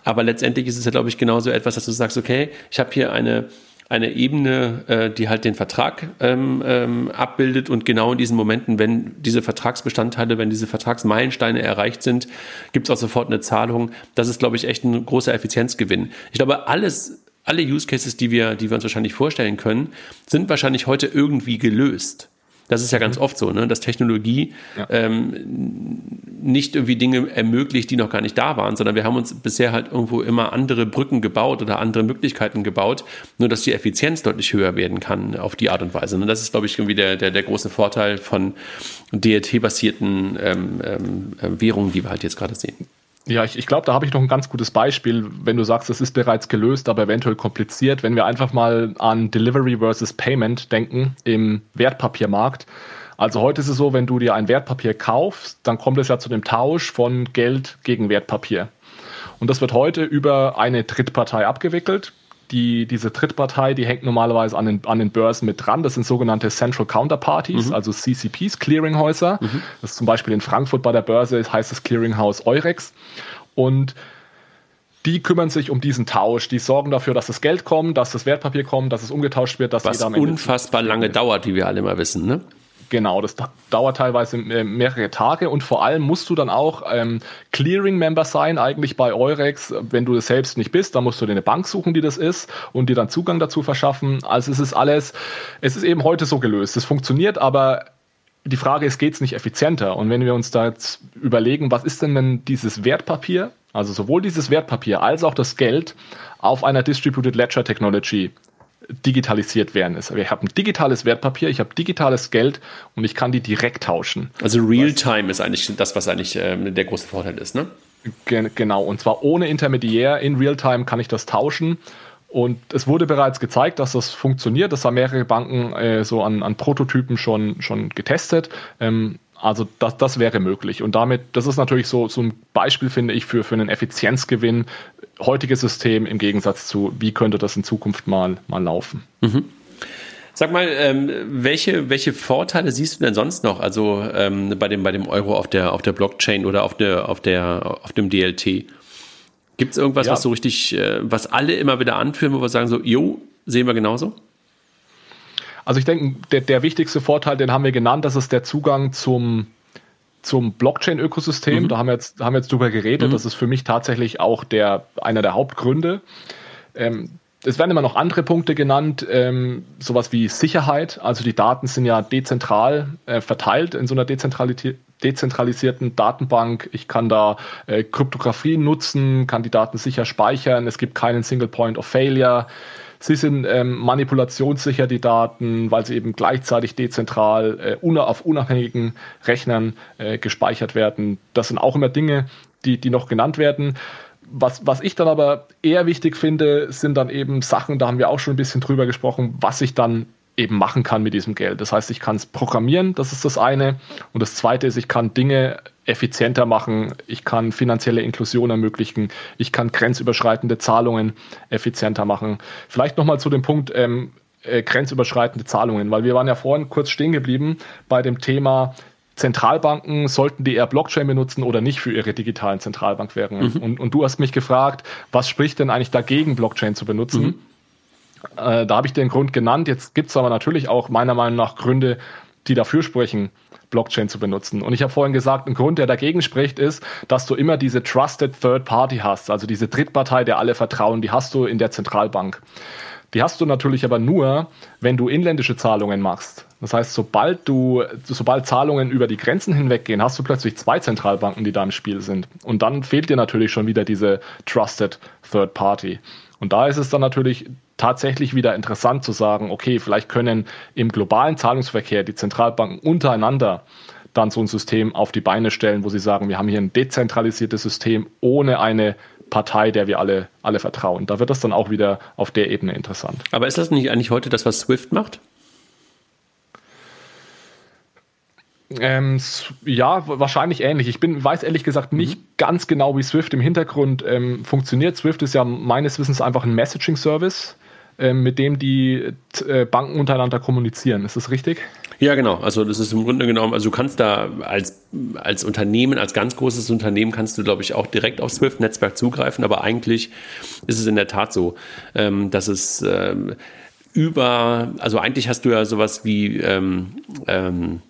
Aber letztendlich ist es ja, glaube ich, genauso etwas, dass du sagst, okay, ich habe hier eine eine Ebene, äh, die halt den Vertrag ähm, ähm, abbildet und genau in diesen Momenten, wenn diese Vertragsbestandteile, wenn diese Vertragsmeilensteine erreicht sind, gibt es auch sofort eine Zahlung. Das ist, glaube ich, echt ein großer Effizienzgewinn. Ich glaube, alles alle Use Cases, die wir, die wir uns wahrscheinlich vorstellen können, sind wahrscheinlich heute irgendwie gelöst. Das ist ja ganz mhm. oft so, ne? dass Technologie ja. ähm, nicht irgendwie Dinge ermöglicht, die noch gar nicht da waren, sondern wir haben uns bisher halt irgendwo immer andere Brücken gebaut oder andere Möglichkeiten gebaut, nur dass die Effizienz deutlich höher werden kann auf die Art und Weise. Und das ist, glaube ich, irgendwie der, der, der große Vorteil von DLT-basierten ähm, ähm, Währungen, die wir halt jetzt gerade sehen. Ja, ich, ich glaube, da habe ich noch ein ganz gutes Beispiel, wenn du sagst, es ist bereits gelöst, aber eventuell kompliziert. Wenn wir einfach mal an Delivery versus Payment denken im Wertpapiermarkt. Also heute ist es so, wenn du dir ein Wertpapier kaufst, dann kommt es ja zu dem Tausch von Geld gegen Wertpapier. Und das wird heute über eine Drittpartei abgewickelt die, diese Drittpartei, die hängt normalerweise an den, an den Börsen mit dran. Das sind sogenannte Central Counterparties, mhm. also CCPs, Clearinghäuser. Mhm. Das ist zum Beispiel in Frankfurt bei der Börse, heißt das Clearinghouse Eurex. Und die kümmern sich um diesen Tausch. Die sorgen dafür, dass das Geld kommt, dass das Wertpapier kommt, dass es umgetauscht wird, dass Was jeder am Ende unfassbar lange dauert, wie wir alle mal wissen, ne? Genau, das dauert teilweise mehrere Tage und vor allem musst du dann auch ähm, Clearing-Member sein, eigentlich bei Eurex. Wenn du es selbst nicht bist, dann musst du dir eine Bank suchen, die das ist und dir dann Zugang dazu verschaffen. Also es ist alles, es ist eben heute so gelöst. Es funktioniert, aber die Frage ist, geht es nicht effizienter? Und wenn wir uns da jetzt überlegen, was ist denn denn dieses Wertpapier, also sowohl dieses Wertpapier als auch das Geld auf einer Distributed Ledger Technology digitalisiert werden ist. Ich habe ein digitales Wertpapier, ich habe digitales Geld und ich kann die direkt tauschen. Also Realtime ist eigentlich das, was eigentlich äh, der große Vorteil ist, ne? Genau, und zwar ohne Intermediär. In Realtime kann ich das tauschen. Und es wurde bereits gezeigt, dass das funktioniert. Das haben mehrere Banken äh, so an, an Prototypen schon, schon getestet. Ähm, also das, das wäre möglich. Und damit, das ist natürlich so, so ein Beispiel, finde ich, für, für einen Effizienzgewinn. Heutiges System im Gegensatz zu, wie könnte das in Zukunft mal, mal laufen. Mhm. Sag mal, ähm, welche, welche Vorteile siehst du denn sonst noch? Also ähm, bei, dem, bei dem Euro auf der, auf der Blockchain oder auf, der, auf, der, auf dem DLT? Gibt es irgendwas, ja. was so richtig, äh, was alle immer wieder anführen, wo wir sagen so, jo, sehen wir genauso? Also ich denke, der, der wichtigste Vorteil, den haben wir genannt, das ist der Zugang zum, zum Blockchain-Ökosystem. Mhm. Da haben wir jetzt, haben wir jetzt drüber geredet. Mhm. Das ist für mich tatsächlich auch der, einer der Hauptgründe. Ähm, es werden immer noch andere Punkte genannt, ähm, sowas wie Sicherheit. Also die Daten sind ja dezentral äh, verteilt in so einer dezentralisierten Datenbank. Ich kann da äh, Kryptographie nutzen, kann die Daten sicher speichern. Es gibt keinen Single Point of Failure. Sie sind ähm, manipulationssicher, die Daten, weil sie eben gleichzeitig dezentral äh, auf unabhängigen Rechnern äh, gespeichert werden. Das sind auch immer Dinge, die, die noch genannt werden. Was, was ich dann aber eher wichtig finde, sind dann eben Sachen, da haben wir auch schon ein bisschen drüber gesprochen, was ich dann eben machen kann mit diesem Geld. Das heißt, ich kann es programmieren, das ist das eine. Und das zweite ist, ich kann Dinge effizienter machen, ich kann finanzielle Inklusion ermöglichen, ich kann grenzüberschreitende Zahlungen effizienter machen. Vielleicht nochmal zu dem Punkt ähm, äh, grenzüberschreitende Zahlungen, weil wir waren ja vorhin kurz stehen geblieben bei dem Thema Zentralbanken, sollten die eher Blockchain benutzen oder nicht für ihre digitalen Zentralbankwährungen? Mhm. Und, und du hast mich gefragt, was spricht denn eigentlich dagegen, Blockchain zu benutzen? Mhm. Äh, da habe ich den Grund genannt. Jetzt gibt es aber natürlich auch meiner Meinung nach Gründe, die dafür sprechen, Blockchain zu benutzen. Und ich habe vorhin gesagt, ein Grund, der dagegen spricht, ist, dass du immer diese Trusted Third Party hast, also diese Drittpartei, der alle vertrauen, die hast du in der Zentralbank. Die hast du natürlich aber nur, wenn du inländische Zahlungen machst. Das heißt, sobald du, sobald Zahlungen über die Grenzen hinweggehen, hast du plötzlich zwei Zentralbanken, die da im Spiel sind. Und dann fehlt dir natürlich schon wieder diese Trusted Third Party. Und da ist es dann natürlich tatsächlich wieder interessant zu sagen, okay, vielleicht können im globalen Zahlungsverkehr die Zentralbanken untereinander dann so ein System auf die Beine stellen, wo sie sagen, wir haben hier ein dezentralisiertes System ohne eine Partei, der wir alle, alle vertrauen. Da wird das dann auch wieder auf der Ebene interessant. Aber ist das nicht eigentlich heute das, was SWIFT macht? Ähm, ja, wahrscheinlich ähnlich. Ich bin, weiß ehrlich gesagt nicht mhm. ganz genau, wie Swift im Hintergrund ähm, funktioniert. Swift ist ja meines Wissens einfach ein Messaging-Service, mit dem die äh, Banken untereinander kommunizieren. Ist das richtig? Ja, genau. Also das ist im Grunde genommen, also du kannst da als, als Unternehmen, als ganz großes Unternehmen kannst du, glaube ich, auch direkt auf Swift-Netzwerk zugreifen, aber eigentlich ist es in der Tat so, ähm, dass es ähm, über, also eigentlich hast du ja sowas wie ähm, ähm,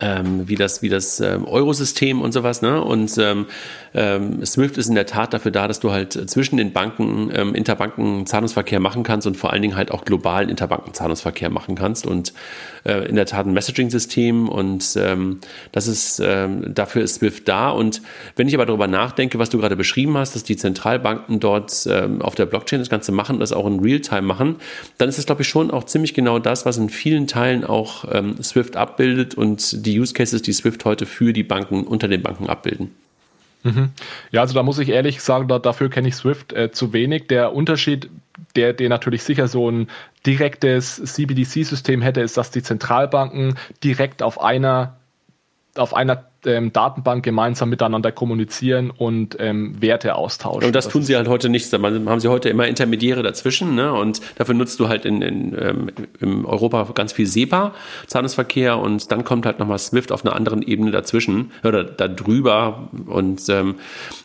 ähm, wie das, wie das ähm, Eurosystem und sowas. Ne? Und ähm, ähm, Swift ist in der Tat dafür da, dass du halt zwischen den Banken ähm, Interbanken-Zahlungsverkehr machen kannst und vor allen Dingen halt auch globalen Interbanken-Zahlungsverkehr machen kannst. Und äh, in der Tat ein Messaging-System und ähm, das ist, ähm, dafür ist Swift da. Und wenn ich aber darüber nachdenke, was du gerade beschrieben hast, dass die Zentralbanken dort ähm, auf der Blockchain das Ganze machen und das auch in Realtime machen, dann ist das, glaube ich, schon auch ziemlich genau das, was in vielen Teilen auch ähm, Swift abbildet und die Use Cases, die Swift heute für die Banken unter den Banken abbilden. Mhm. Ja, also da muss ich ehrlich sagen, da, dafür kenne ich Swift äh, zu wenig. Der Unterschied, der, der natürlich sicher so ein direktes CBDC-System hätte, ist, dass die Zentralbanken direkt auf einer auf einer ähm, Datenbank gemeinsam miteinander kommunizieren und ähm, Werte austauschen. Und das, das tun sie halt heute nicht. Man haben sie heute immer Intermediäre dazwischen, ne? Und dafür nutzt du halt in, in, ähm, in Europa ganz viel SEPA, Zahlungsverkehr, und dann kommt halt nochmal SWIFT auf einer anderen Ebene dazwischen oder da drüber. Und ähm,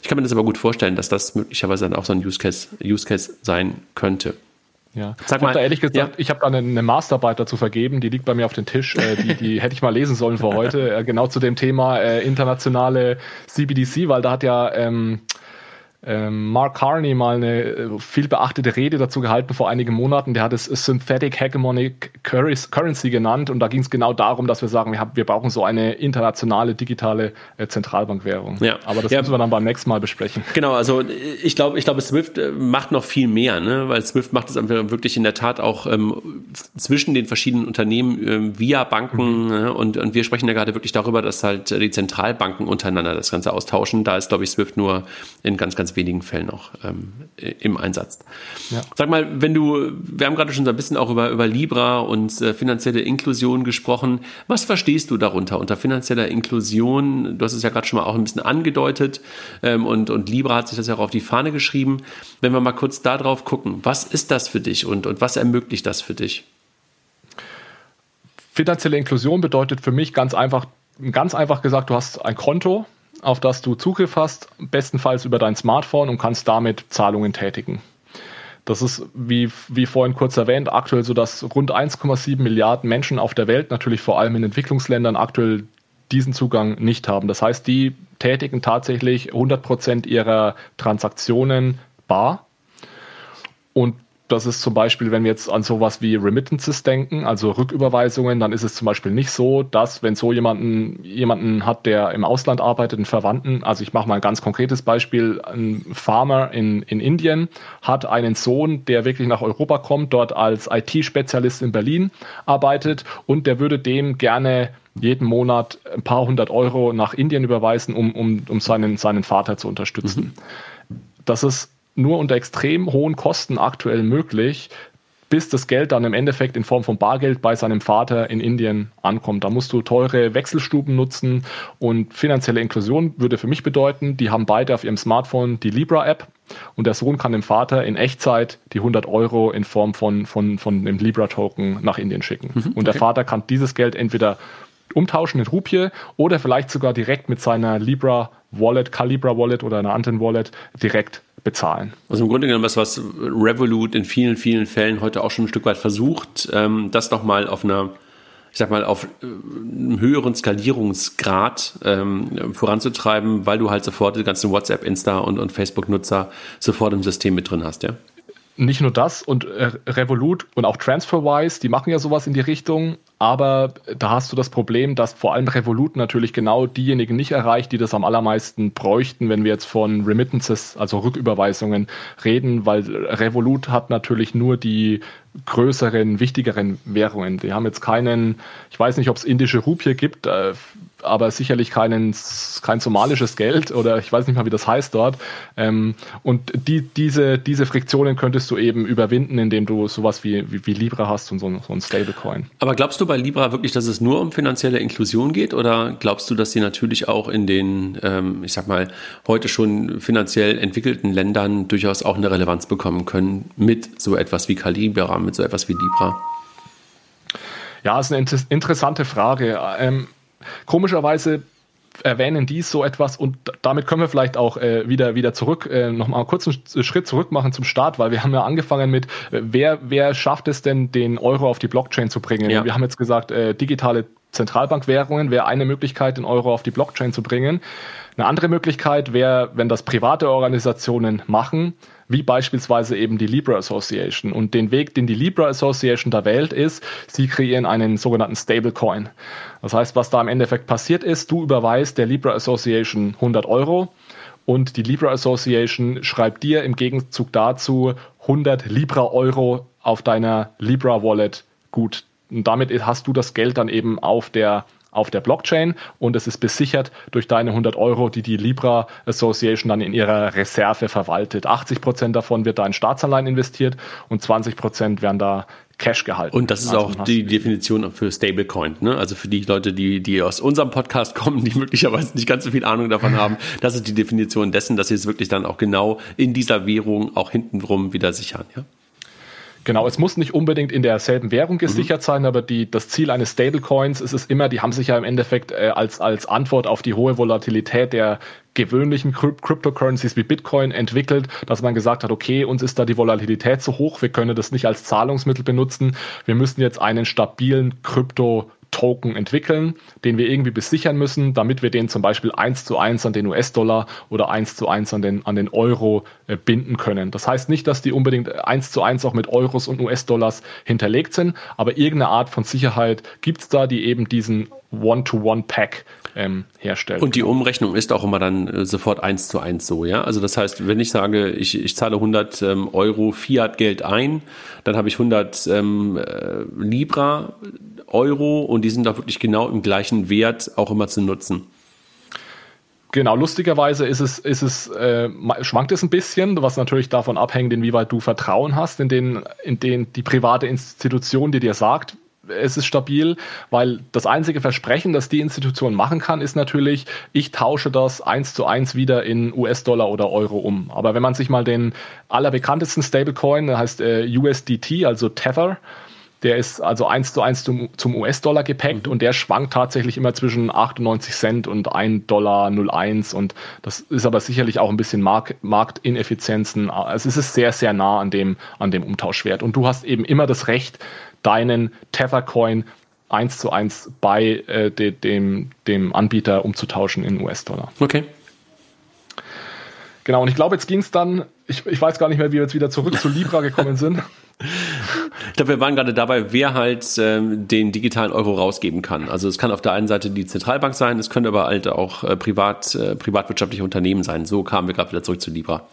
ich kann mir das aber gut vorstellen, dass das möglicherweise dann auch so ein Use Case, Use Case sein könnte. Ja. Sag mal, ich ehrlich gesagt, ja. ich habe da eine, eine, Masterarbeit dazu vergeben, die liegt bei mir auf dem Tisch. Äh, die, die hätte ich mal lesen sollen für heute, äh, genau zu dem Thema äh, internationale CBDC, weil da hat ja ähm, ähm, Mark Carney mal eine äh, viel beachtete Rede dazu gehalten vor einigen Monaten. Der hat es Synthetic Hegemonic Currency genannt und da ging es genau darum, dass wir sagen, wir, haben, wir brauchen so eine internationale digitale äh, Zentralbankwährung. Ja. Aber das ja. müssen wir dann beim nächsten Mal besprechen. Genau, also ich glaube, ich glaube, Swift äh, macht noch viel mehr, ne? weil Swift macht es wirklich in der Tat auch ähm, zwischen den verschiedenen Unternehmen ähm, via Banken mhm. ne? und, und wir sprechen ja gerade wirklich darüber, dass halt die Zentralbanken untereinander das Ganze austauschen. Da ist, glaube ich, Swift nur in ganz, ganz wenigen Fällen auch ähm, im Einsatz. Ja. Sag mal, wenn du, wir haben gerade schon so ein bisschen auch über, über Libra und äh, finanzielle Inklusion gesprochen. Was verstehst du darunter unter finanzieller Inklusion? Du hast es ja gerade schon mal auch ein bisschen angedeutet ähm, und, und Libra hat sich das ja auch auf die Fahne geschrieben. Wenn wir mal kurz da drauf gucken, was ist das für dich und, und was ermöglicht das für dich? Finanzielle Inklusion bedeutet für mich ganz einfach, ganz einfach gesagt, du hast ein Konto, auf das du Zugriff hast, bestenfalls über dein Smartphone und kannst damit Zahlungen tätigen. Das ist, wie, wie vorhin kurz erwähnt, aktuell so, dass rund 1,7 Milliarden Menschen auf der Welt, natürlich vor allem in Entwicklungsländern, aktuell diesen Zugang nicht haben. Das heißt, die tätigen tatsächlich 100 Prozent ihrer Transaktionen bar. Und das ist zum Beispiel, wenn wir jetzt an sowas wie Remittances denken, also Rücküberweisungen, dann ist es zum Beispiel nicht so, dass wenn so jemanden, jemanden hat, der im Ausland arbeitet, einen Verwandten, also ich mache mal ein ganz konkretes Beispiel, ein Farmer in, in Indien hat einen Sohn, der wirklich nach Europa kommt, dort als IT-Spezialist in Berlin arbeitet und der würde dem gerne jeden Monat ein paar hundert Euro nach Indien überweisen, um, um, um seinen, seinen Vater zu unterstützen. Mhm. Das ist nur unter extrem hohen Kosten aktuell möglich, bis das Geld dann im Endeffekt in Form von Bargeld bei seinem Vater in Indien ankommt. Da musst du teure Wechselstuben nutzen und finanzielle Inklusion würde für mich bedeuten, die haben beide auf ihrem Smartphone die Libra-App und der Sohn kann dem Vater in Echtzeit die 100 Euro in Form von, von, von dem Libra-Token nach Indien schicken. Mhm. Und der Vater kann dieses Geld entweder umtauschen in Rupie oder vielleicht sogar direkt mit seiner Libra Wallet, Calibra Wallet oder einer anderen Wallet direkt bezahlen. Also im Grunde genommen das, was Revolut in vielen, vielen Fällen heute auch schon ein Stück weit versucht, ähm, das nochmal auf einer ich sag mal, auf äh, einem höheren Skalierungsgrad ähm, voranzutreiben, weil du halt sofort die ganzen WhatsApp, Insta und, und Facebook-Nutzer sofort im System mit drin hast, ja? Nicht nur das und äh, Revolut und auch TransferWise, die machen ja sowas in die Richtung, aber da hast du das Problem, dass vor allem Revolut natürlich genau diejenigen nicht erreicht, die das am allermeisten bräuchten, wenn wir jetzt von Remittances, also Rücküberweisungen reden, weil Revolut hat natürlich nur die größeren, wichtigeren Währungen. Die haben jetzt keinen, ich weiß nicht, ob es indische Rupie gibt, äh, aber sicherlich keinen, kein somalisches Geld oder ich weiß nicht mal, wie das heißt dort. Ähm, und die, diese, diese Friktionen könntest du eben überwinden, indem du sowas wie, wie, wie Libra hast und so, so ein Stablecoin. Aber glaubst du bei Libra wirklich, dass es nur um finanzielle Inklusion geht oder glaubst du, dass sie natürlich auch in den, ähm, ich sag mal, heute schon finanziell entwickelten Ländern durchaus auch eine Relevanz bekommen können mit so etwas wie Calibra, mit so etwas wie Libra? Ja, ist eine interessante Frage. Ähm, Komischerweise erwähnen die so etwas und damit können wir vielleicht auch äh, wieder wieder zurück äh, noch mal kurz einen Schritt zurück machen zum Start, weil wir haben ja angefangen mit äh, wer wer schafft es denn den Euro auf die Blockchain zu bringen? Ja. Wir haben jetzt gesagt äh, digitale Zentralbankwährungen wäre eine Möglichkeit, den Euro auf die Blockchain zu bringen. Eine andere Möglichkeit wäre, wenn das private Organisationen machen, wie beispielsweise eben die Libra Association. Und den Weg, den die Libra Association da wählt, ist, sie kreieren einen sogenannten Stablecoin. Das heißt, was da im Endeffekt passiert ist, du überweist der Libra Association 100 Euro und die Libra Association schreibt dir im Gegenzug dazu 100 Libra Euro auf deiner Libra Wallet gut. Und damit hast du das Geld dann eben auf der auf der Blockchain und es ist besichert durch deine 100 Euro, die die Libra Association dann in ihrer Reserve verwaltet. 80 Prozent davon wird da in Staatsanleihen investiert und 20 Prozent werden da Cash gehalten. Und das ist also auch die Definition für Stablecoin. Ne? Also für die Leute, die, die aus unserem Podcast kommen, die möglicherweise nicht ganz so viel Ahnung davon haben, das ist die Definition dessen, dass sie es wirklich dann auch genau in dieser Währung auch hintenrum wieder sichern. Ja? Genau, es muss nicht unbedingt in derselben Währung gesichert mhm. sein, aber die, das Ziel eines Stablecoins ist es immer, die haben sich ja im Endeffekt äh, als, als Antwort auf die hohe Volatilität der gewöhnlichen Cryptocurrencies wie Bitcoin entwickelt, dass man gesagt hat, okay, uns ist da die Volatilität zu hoch, wir können das nicht als Zahlungsmittel benutzen, wir müssen jetzt einen stabilen Krypto Token entwickeln, den wir irgendwie besichern müssen, damit wir den zum Beispiel eins zu eins an den US-Dollar oder eins zu eins an den, an den Euro äh, binden können. Das heißt nicht, dass die unbedingt eins zu eins auch mit Euros und US-Dollars hinterlegt sind, aber irgendeine Art von Sicherheit gibt es da, die eben diesen One-to-One-Pack ähm, herstellt. Und die Umrechnung ist auch immer dann äh, sofort eins zu eins so, ja? Also das heißt, wenn ich sage, ich, ich zahle 100 ähm, Euro Fiat-Geld ein, dann habe ich 100 ähm, äh, Libra Euro und die sind da wirklich genau im gleichen Wert auch immer zu nutzen. Genau, lustigerweise ist es, ist es, äh, schwankt es ein bisschen, was natürlich davon abhängt, inwieweit du Vertrauen hast in den, in den die private Institution, die dir sagt, es ist stabil, weil das einzige Versprechen, das die Institution machen kann, ist natürlich, ich tausche das eins zu eins wieder in US-Dollar oder Euro um. Aber wenn man sich mal den allerbekanntesten Stablecoin, der heißt äh, USDT, also Tether, der ist also eins zu eins zum, zum US-Dollar gepackt mhm. und der schwankt tatsächlich immer zwischen 98 Cent und 1 Dollar 01 und das ist aber sicherlich auch ein bisschen Mark Marktineffizienzen. Also es ist sehr, sehr nah an dem, an dem Umtauschwert und du hast eben immer das Recht, deinen Tether-Coin eins zu eins bei äh, de, dem, dem Anbieter umzutauschen in US-Dollar. Okay. Genau, und ich glaube, jetzt ging es dann, ich, ich weiß gar nicht mehr, wie wir jetzt wieder zurück zu Libra gekommen sind. Ich glaube, wir waren gerade dabei, wer halt ähm, den digitalen Euro rausgeben kann. Also es kann auf der einen Seite die Zentralbank sein, es können aber halt auch äh, privat, äh, privatwirtschaftliche Unternehmen sein. So kamen wir gerade wieder zurück zu Libra.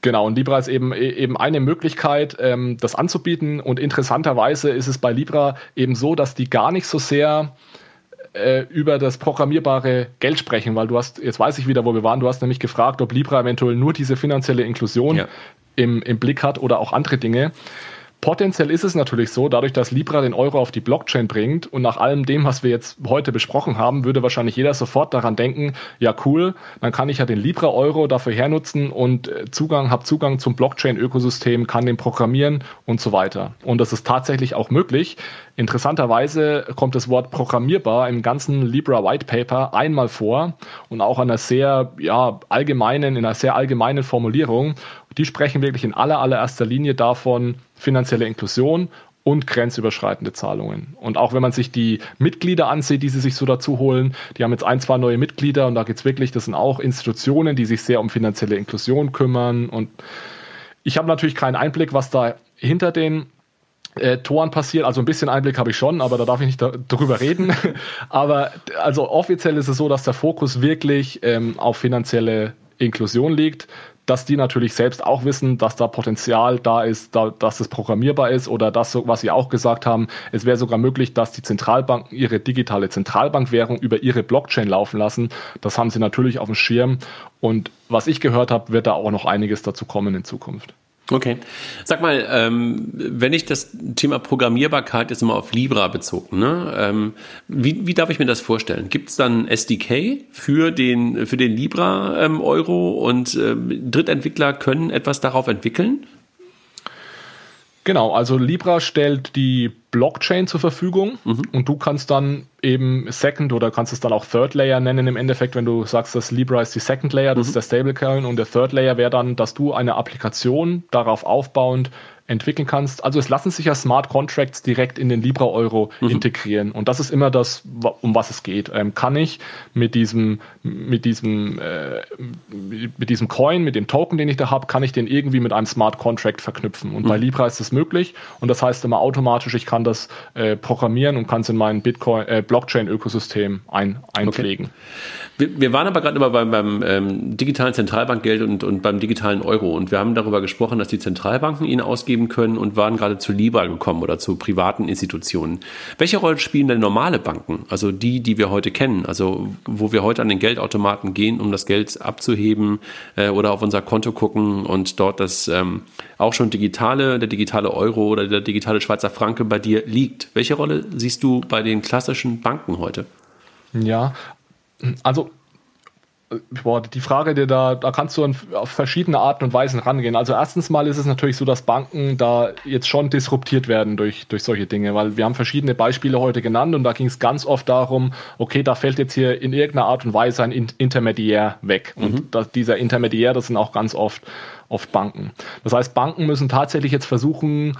Genau, und Libra ist eben, eben eine Möglichkeit, ähm, das anzubieten. Und interessanterweise ist es bei Libra eben so, dass die gar nicht so sehr äh, über das programmierbare Geld sprechen, weil du hast, jetzt weiß ich wieder, wo wir waren, du hast nämlich gefragt, ob Libra eventuell nur diese finanzielle Inklusion ja im, im Blick hat oder auch andere Dinge. Potenziell ist es natürlich so, dadurch, dass Libra den Euro auf die Blockchain bringt und nach allem dem, was wir jetzt heute besprochen haben, würde wahrscheinlich jeder sofort daran denken, ja cool, dann kann ich ja den Libra Euro dafür hernutzen und äh, Zugang, habe Zugang zum Blockchain-Ökosystem, kann den programmieren und so weiter. Und das ist tatsächlich auch möglich. Interessanterweise kommt das Wort programmierbar im ganzen Libra White Paper einmal vor und auch an einer sehr ja, allgemeinen, in einer sehr allgemeinen Formulierung. Die sprechen wirklich in aller allererster Linie davon, finanzielle Inklusion und grenzüberschreitende Zahlungen. Und auch wenn man sich die Mitglieder ansieht, die sie sich so dazu holen, die haben jetzt ein, zwei neue Mitglieder und da geht's wirklich, das sind auch Institutionen, die sich sehr um finanzielle Inklusion kümmern. Und ich habe natürlich keinen Einblick, was da hinter den äh, Toren passiert. Also ein bisschen Einblick habe ich schon, aber da darf ich nicht da, drüber reden. aber also offiziell ist es so, dass der Fokus wirklich ähm, auf finanzielle Inklusion liegt dass die natürlich selbst auch wissen, dass da Potenzial da ist, da, dass es programmierbar ist oder das, was sie auch gesagt haben, es wäre sogar möglich, dass die Zentralbanken ihre digitale Zentralbankwährung über ihre Blockchain laufen lassen. Das haben sie natürlich auf dem Schirm und was ich gehört habe, wird da auch noch einiges dazu kommen in Zukunft. Okay. Sag mal, ähm, wenn ich das Thema Programmierbarkeit jetzt mal auf Libra bezogen, ne? Ähm, wie, wie darf ich mir das vorstellen? Gibt es dann SDK für den, für den Libra-Euro ähm, und ähm, Drittentwickler können etwas darauf entwickeln? Genau, also Libra stellt die Blockchain zur Verfügung mhm. und du kannst dann eben Second oder kannst es dann auch Third Layer nennen im Endeffekt, wenn du sagst, dass Libra ist die Second Layer, das mhm. ist der Stablecoin und der Third Layer wäre dann, dass du eine Applikation darauf aufbauend entwickeln kannst. Also es lassen sich ja Smart Contracts direkt in den Libra Euro mhm. integrieren und das ist immer das, um was es geht. Ähm, kann ich mit diesem mit diesem äh, mit diesem Coin, mit dem Token, den ich da habe, kann ich den irgendwie mit einem Smart Contract verknüpfen und mhm. bei Libra ist das möglich und das heißt immer automatisch, ich kann das äh, programmieren und kann es in mein Bitcoin äh, Blockchain Ökosystem ein, einpflegen. Okay. Wir, wir waren aber gerade immer beim, beim ähm, digitalen Zentralbankgeld und, und beim digitalen Euro und wir haben darüber gesprochen, dass die Zentralbanken ihn ausgeben können und waren gerade zu Libra gekommen oder zu privaten Institutionen. Welche Rolle spielen denn normale Banken, also die, die wir heute kennen, also wo wir heute an den Geldautomaten gehen, um das Geld abzuheben äh, oder auf unser Konto gucken und dort das ähm, auch schon digitale, der digitale Euro oder der digitale Schweizer Franke bei dir liegt. Welche Rolle siehst du bei den klassischen Banken heute? Ja, also boah, die Frage, die da, da kannst du auf verschiedene Arten und Weisen rangehen. Also erstens mal ist es natürlich so, dass Banken da jetzt schon disruptiert werden durch, durch solche Dinge, weil wir haben verschiedene Beispiele heute genannt und da ging es ganz oft darum, okay, da fällt jetzt hier in irgendeiner Art und Weise ein Intermediär weg. Mhm. Und das, dieser Intermediär, das sind auch ganz oft, oft Banken. Das heißt, Banken müssen tatsächlich jetzt versuchen,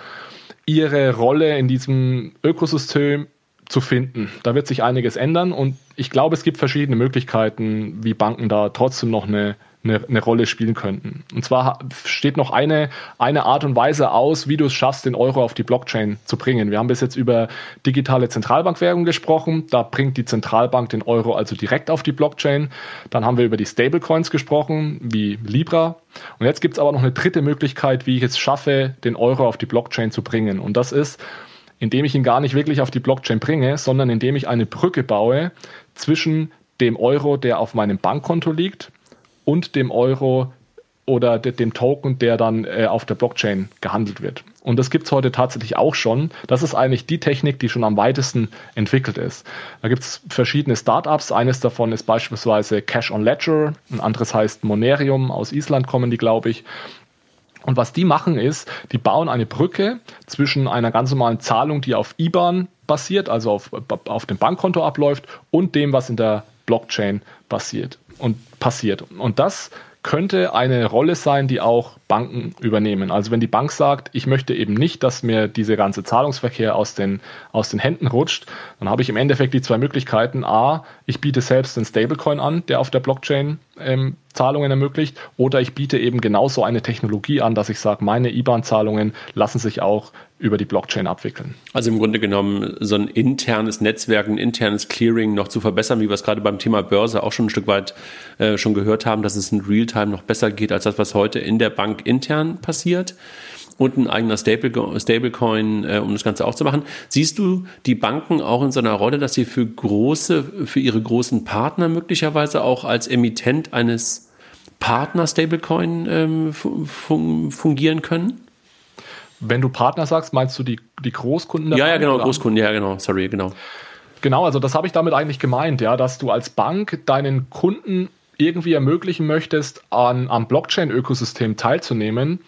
ihre Rolle in diesem Ökosystem zu finden. Da wird sich einiges ändern und ich glaube, es gibt verschiedene Möglichkeiten, wie Banken da trotzdem noch eine, eine, eine Rolle spielen könnten. Und zwar steht noch eine, eine Art und Weise aus, wie du es schaffst, den Euro auf die Blockchain zu bringen. Wir haben bis jetzt über digitale Zentralbankwährung gesprochen. Da bringt die Zentralbank den Euro also direkt auf die Blockchain. Dann haben wir über die Stablecoins gesprochen, wie Libra. Und jetzt gibt es aber noch eine dritte Möglichkeit, wie ich es schaffe, den Euro auf die Blockchain zu bringen. Und das ist, indem ich ihn gar nicht wirklich auf die Blockchain bringe, sondern indem ich eine Brücke baue zwischen dem Euro, der auf meinem Bankkonto liegt, und dem Euro oder dem Token, der dann äh, auf der Blockchain gehandelt wird. Und das gibt es heute tatsächlich auch schon. Das ist eigentlich die Technik, die schon am weitesten entwickelt ist. Da gibt es verschiedene Startups. Eines davon ist beispielsweise Cash on Ledger, ein anderes heißt Monerium, aus Island kommen die, glaube ich. Und was die machen ist, die bauen eine Brücke zwischen einer ganz normalen Zahlung, die auf IBAN basiert, also auf, auf dem Bankkonto abläuft, und dem, was in der Blockchain basiert und passiert. Und das könnte eine Rolle sein, die auch Banken übernehmen. Also wenn die Bank sagt, ich möchte eben nicht, dass mir dieser ganze Zahlungsverkehr aus den, aus den Händen rutscht, dann habe ich im Endeffekt die zwei Möglichkeiten. A, ich biete selbst einen Stablecoin an, der auf der Blockchain ähm, Zahlungen ermöglicht, oder ich biete eben genauso eine Technologie an, dass ich sage, meine IBAN-Zahlungen lassen sich auch über die Blockchain abwickeln. Also im Grunde genommen so ein internes Netzwerk, ein internes Clearing noch zu verbessern, wie wir es gerade beim Thema Börse auch schon ein Stück weit äh, schon gehört haben, dass es in Realtime noch besser geht als das, was heute in der Bank intern passiert und ein eigener Stable, Stablecoin, äh, um das Ganze auch zu machen. Siehst du die Banken auch in so einer Rolle, dass sie für große, für ihre großen Partner möglicherweise auch als Emittent eines Partner-Stablecoin ähm, fun fungieren können? Wenn du Partner sagst, meinst du die, die Großkunden? Ja, ja, genau, oder? Großkunden, ja, genau, sorry, genau. Genau, also das habe ich damit eigentlich gemeint, ja, dass du als Bank deinen Kunden irgendwie ermöglichen möchtest, an, am Blockchain-Ökosystem teilzunehmen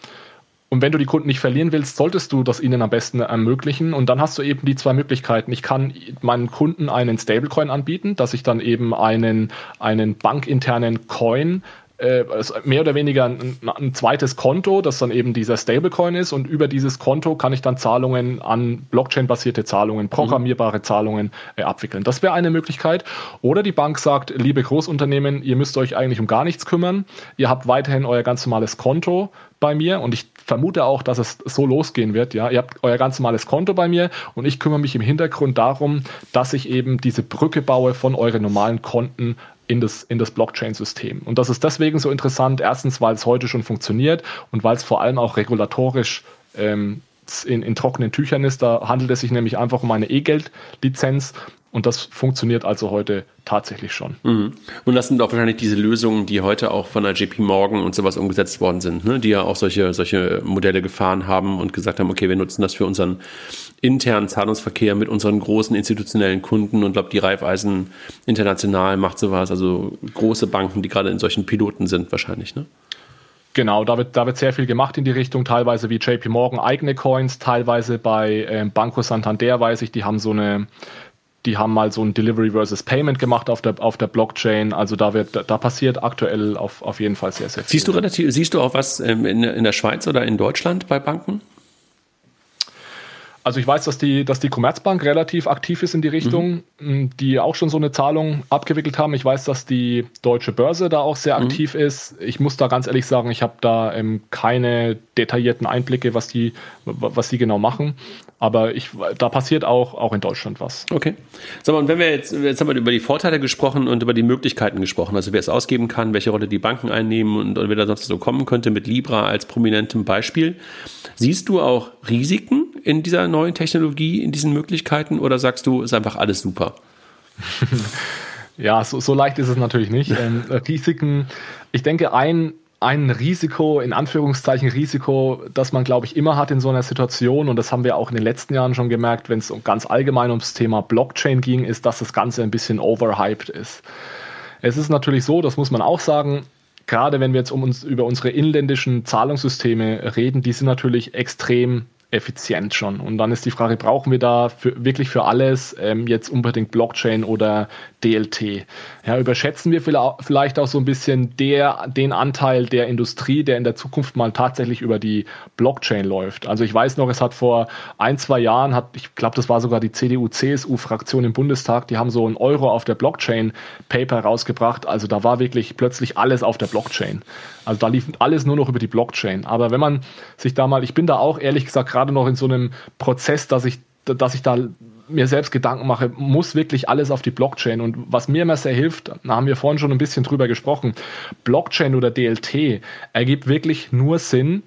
und wenn du die Kunden nicht verlieren willst, solltest du das ihnen am besten ermöglichen. Und dann hast du eben die zwei Möglichkeiten. Ich kann meinen Kunden einen Stablecoin anbieten, dass ich dann eben einen, einen bankinternen Coin äh, mehr oder weniger ein, ein, zweites Konto, das dann eben dieser Stablecoin ist und über dieses Konto kann ich dann Zahlungen an Blockchain-basierte Zahlungen, programmierbare mhm. Zahlungen äh, abwickeln. Das wäre eine Möglichkeit. Oder die Bank sagt, liebe Großunternehmen, ihr müsst euch eigentlich um gar nichts kümmern. Ihr habt weiterhin euer ganz normales Konto bei mir und ich vermute auch, dass es so losgehen wird. Ja, ihr habt euer ganz normales Konto bei mir und ich kümmere mich im Hintergrund darum, dass ich eben diese Brücke baue von euren normalen Konten in das, in das Blockchain-System. Und das ist deswegen so interessant. Erstens, weil es heute schon funktioniert und weil es vor allem auch regulatorisch ähm, in, in trockenen Tüchern ist. Da handelt es sich nämlich einfach um eine E-Geld-Lizenz und das funktioniert also heute tatsächlich schon. Mhm. Und das sind auch wahrscheinlich diese Lösungen, die heute auch von der JP Morgan und sowas umgesetzt worden sind, ne? die ja auch solche, solche Modelle gefahren haben und gesagt haben, okay, wir nutzen das für unseren internen Zahlungsverkehr mit unseren großen institutionellen Kunden und glaube, die Raiffeisen International macht sowas, also große Banken, die gerade in solchen Piloten sind wahrscheinlich, ne? Genau, da wird, da wird sehr viel gemacht in die Richtung, teilweise wie JP Morgan eigene Coins, teilweise bei ähm, Banco Santander weiß ich, die haben so eine, die haben mal so ein Delivery versus Payment gemacht auf der, auf der Blockchain. Also da wird, da passiert aktuell auf, auf jeden Fall sehr, sehr viel. Siehst du relativ, siehst du auch was ähm, in, in der Schweiz oder in Deutschland bei Banken? Also ich weiß, dass die, dass die Commerzbank relativ aktiv ist in die Richtung, mhm. die auch schon so eine Zahlung abgewickelt haben. Ich weiß, dass die Deutsche Börse da auch sehr mhm. aktiv ist. Ich muss da ganz ehrlich sagen, ich habe da ähm, keine detaillierten Einblicke, was die, was die genau machen. Aber ich, da passiert auch, auch in Deutschland was. Okay. Sag mal, und wenn wir jetzt, jetzt haben wir über die Vorteile gesprochen und über die Möglichkeiten gesprochen, also wer es ausgeben kann, welche Rolle die Banken einnehmen und, und wer da sonst so kommen könnte mit Libra als prominentem Beispiel. Siehst du auch Risiken in dieser neuen Technologie, in diesen Möglichkeiten oder sagst du, ist einfach alles super? ja, so, so leicht ist es natürlich nicht. Ähm, Risiken, ich denke, ein ein Risiko, in Anführungszeichen Risiko, das man, glaube ich, immer hat in so einer Situation, und das haben wir auch in den letzten Jahren schon gemerkt, wenn es ganz allgemein ums Thema Blockchain ging, ist, dass das Ganze ein bisschen overhyped ist. Es ist natürlich so, das muss man auch sagen, gerade wenn wir jetzt um uns über unsere inländischen Zahlungssysteme reden, die sind natürlich extrem effizient schon. Und dann ist die Frage, brauchen wir da für, wirklich für alles ähm, jetzt unbedingt Blockchain oder DLT? Ja, überschätzen wir vielleicht auch so ein bisschen der, den Anteil der Industrie, der in der Zukunft mal tatsächlich über die Blockchain läuft. Also ich weiß noch, es hat vor ein, zwei Jahren, hat, ich glaube, das war sogar die CDU-CSU-Fraktion im Bundestag, die haben so ein Euro auf der Blockchain-Paper rausgebracht. Also da war wirklich plötzlich alles auf der Blockchain. Also da lief alles nur noch über die Blockchain. Aber wenn man sich da mal, ich bin da auch ehrlich gesagt gerade noch in so einem Prozess, dass ich, dass ich da mir selbst Gedanken mache, muss wirklich alles auf die Blockchain. Und was mir immer sehr hilft, da haben wir vorhin schon ein bisschen drüber gesprochen, Blockchain oder DLT ergibt wirklich nur Sinn,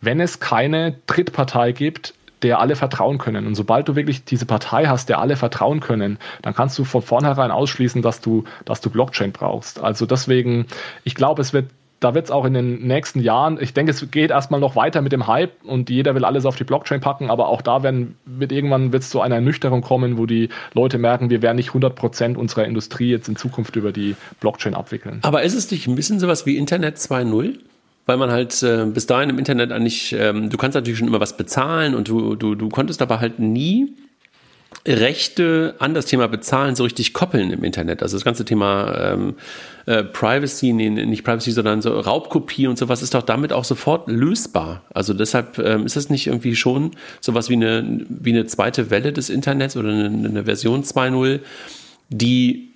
wenn es keine Drittpartei gibt, der alle vertrauen können. Und sobald du wirklich diese Partei hast, der alle vertrauen können, dann kannst du von vornherein ausschließen, dass du, dass du Blockchain brauchst. Also deswegen, ich glaube, es wird da wird es auch in den nächsten Jahren, ich denke, es geht erstmal noch weiter mit dem Hype und jeder will alles auf die Blockchain packen, aber auch da werden, wird irgendwann wird es zu einer Ernüchterung kommen, wo die Leute merken, wir werden nicht 100 Prozent unserer Industrie jetzt in Zukunft über die Blockchain abwickeln. Aber ist es nicht ein bisschen sowas wie Internet 2.0? weil man halt äh, bis dahin im Internet eigentlich, ähm, du kannst natürlich schon immer was bezahlen und du, du, du konntest aber halt nie Rechte an das Thema Bezahlen so richtig koppeln im Internet. Also das ganze Thema ähm, äh, Privacy, nee, nicht Privacy, sondern so Raubkopie und sowas ist doch damit auch sofort lösbar. Also deshalb ähm, ist das nicht irgendwie schon sowas wie eine, wie eine zweite Welle des Internets oder eine, eine Version 2.0, die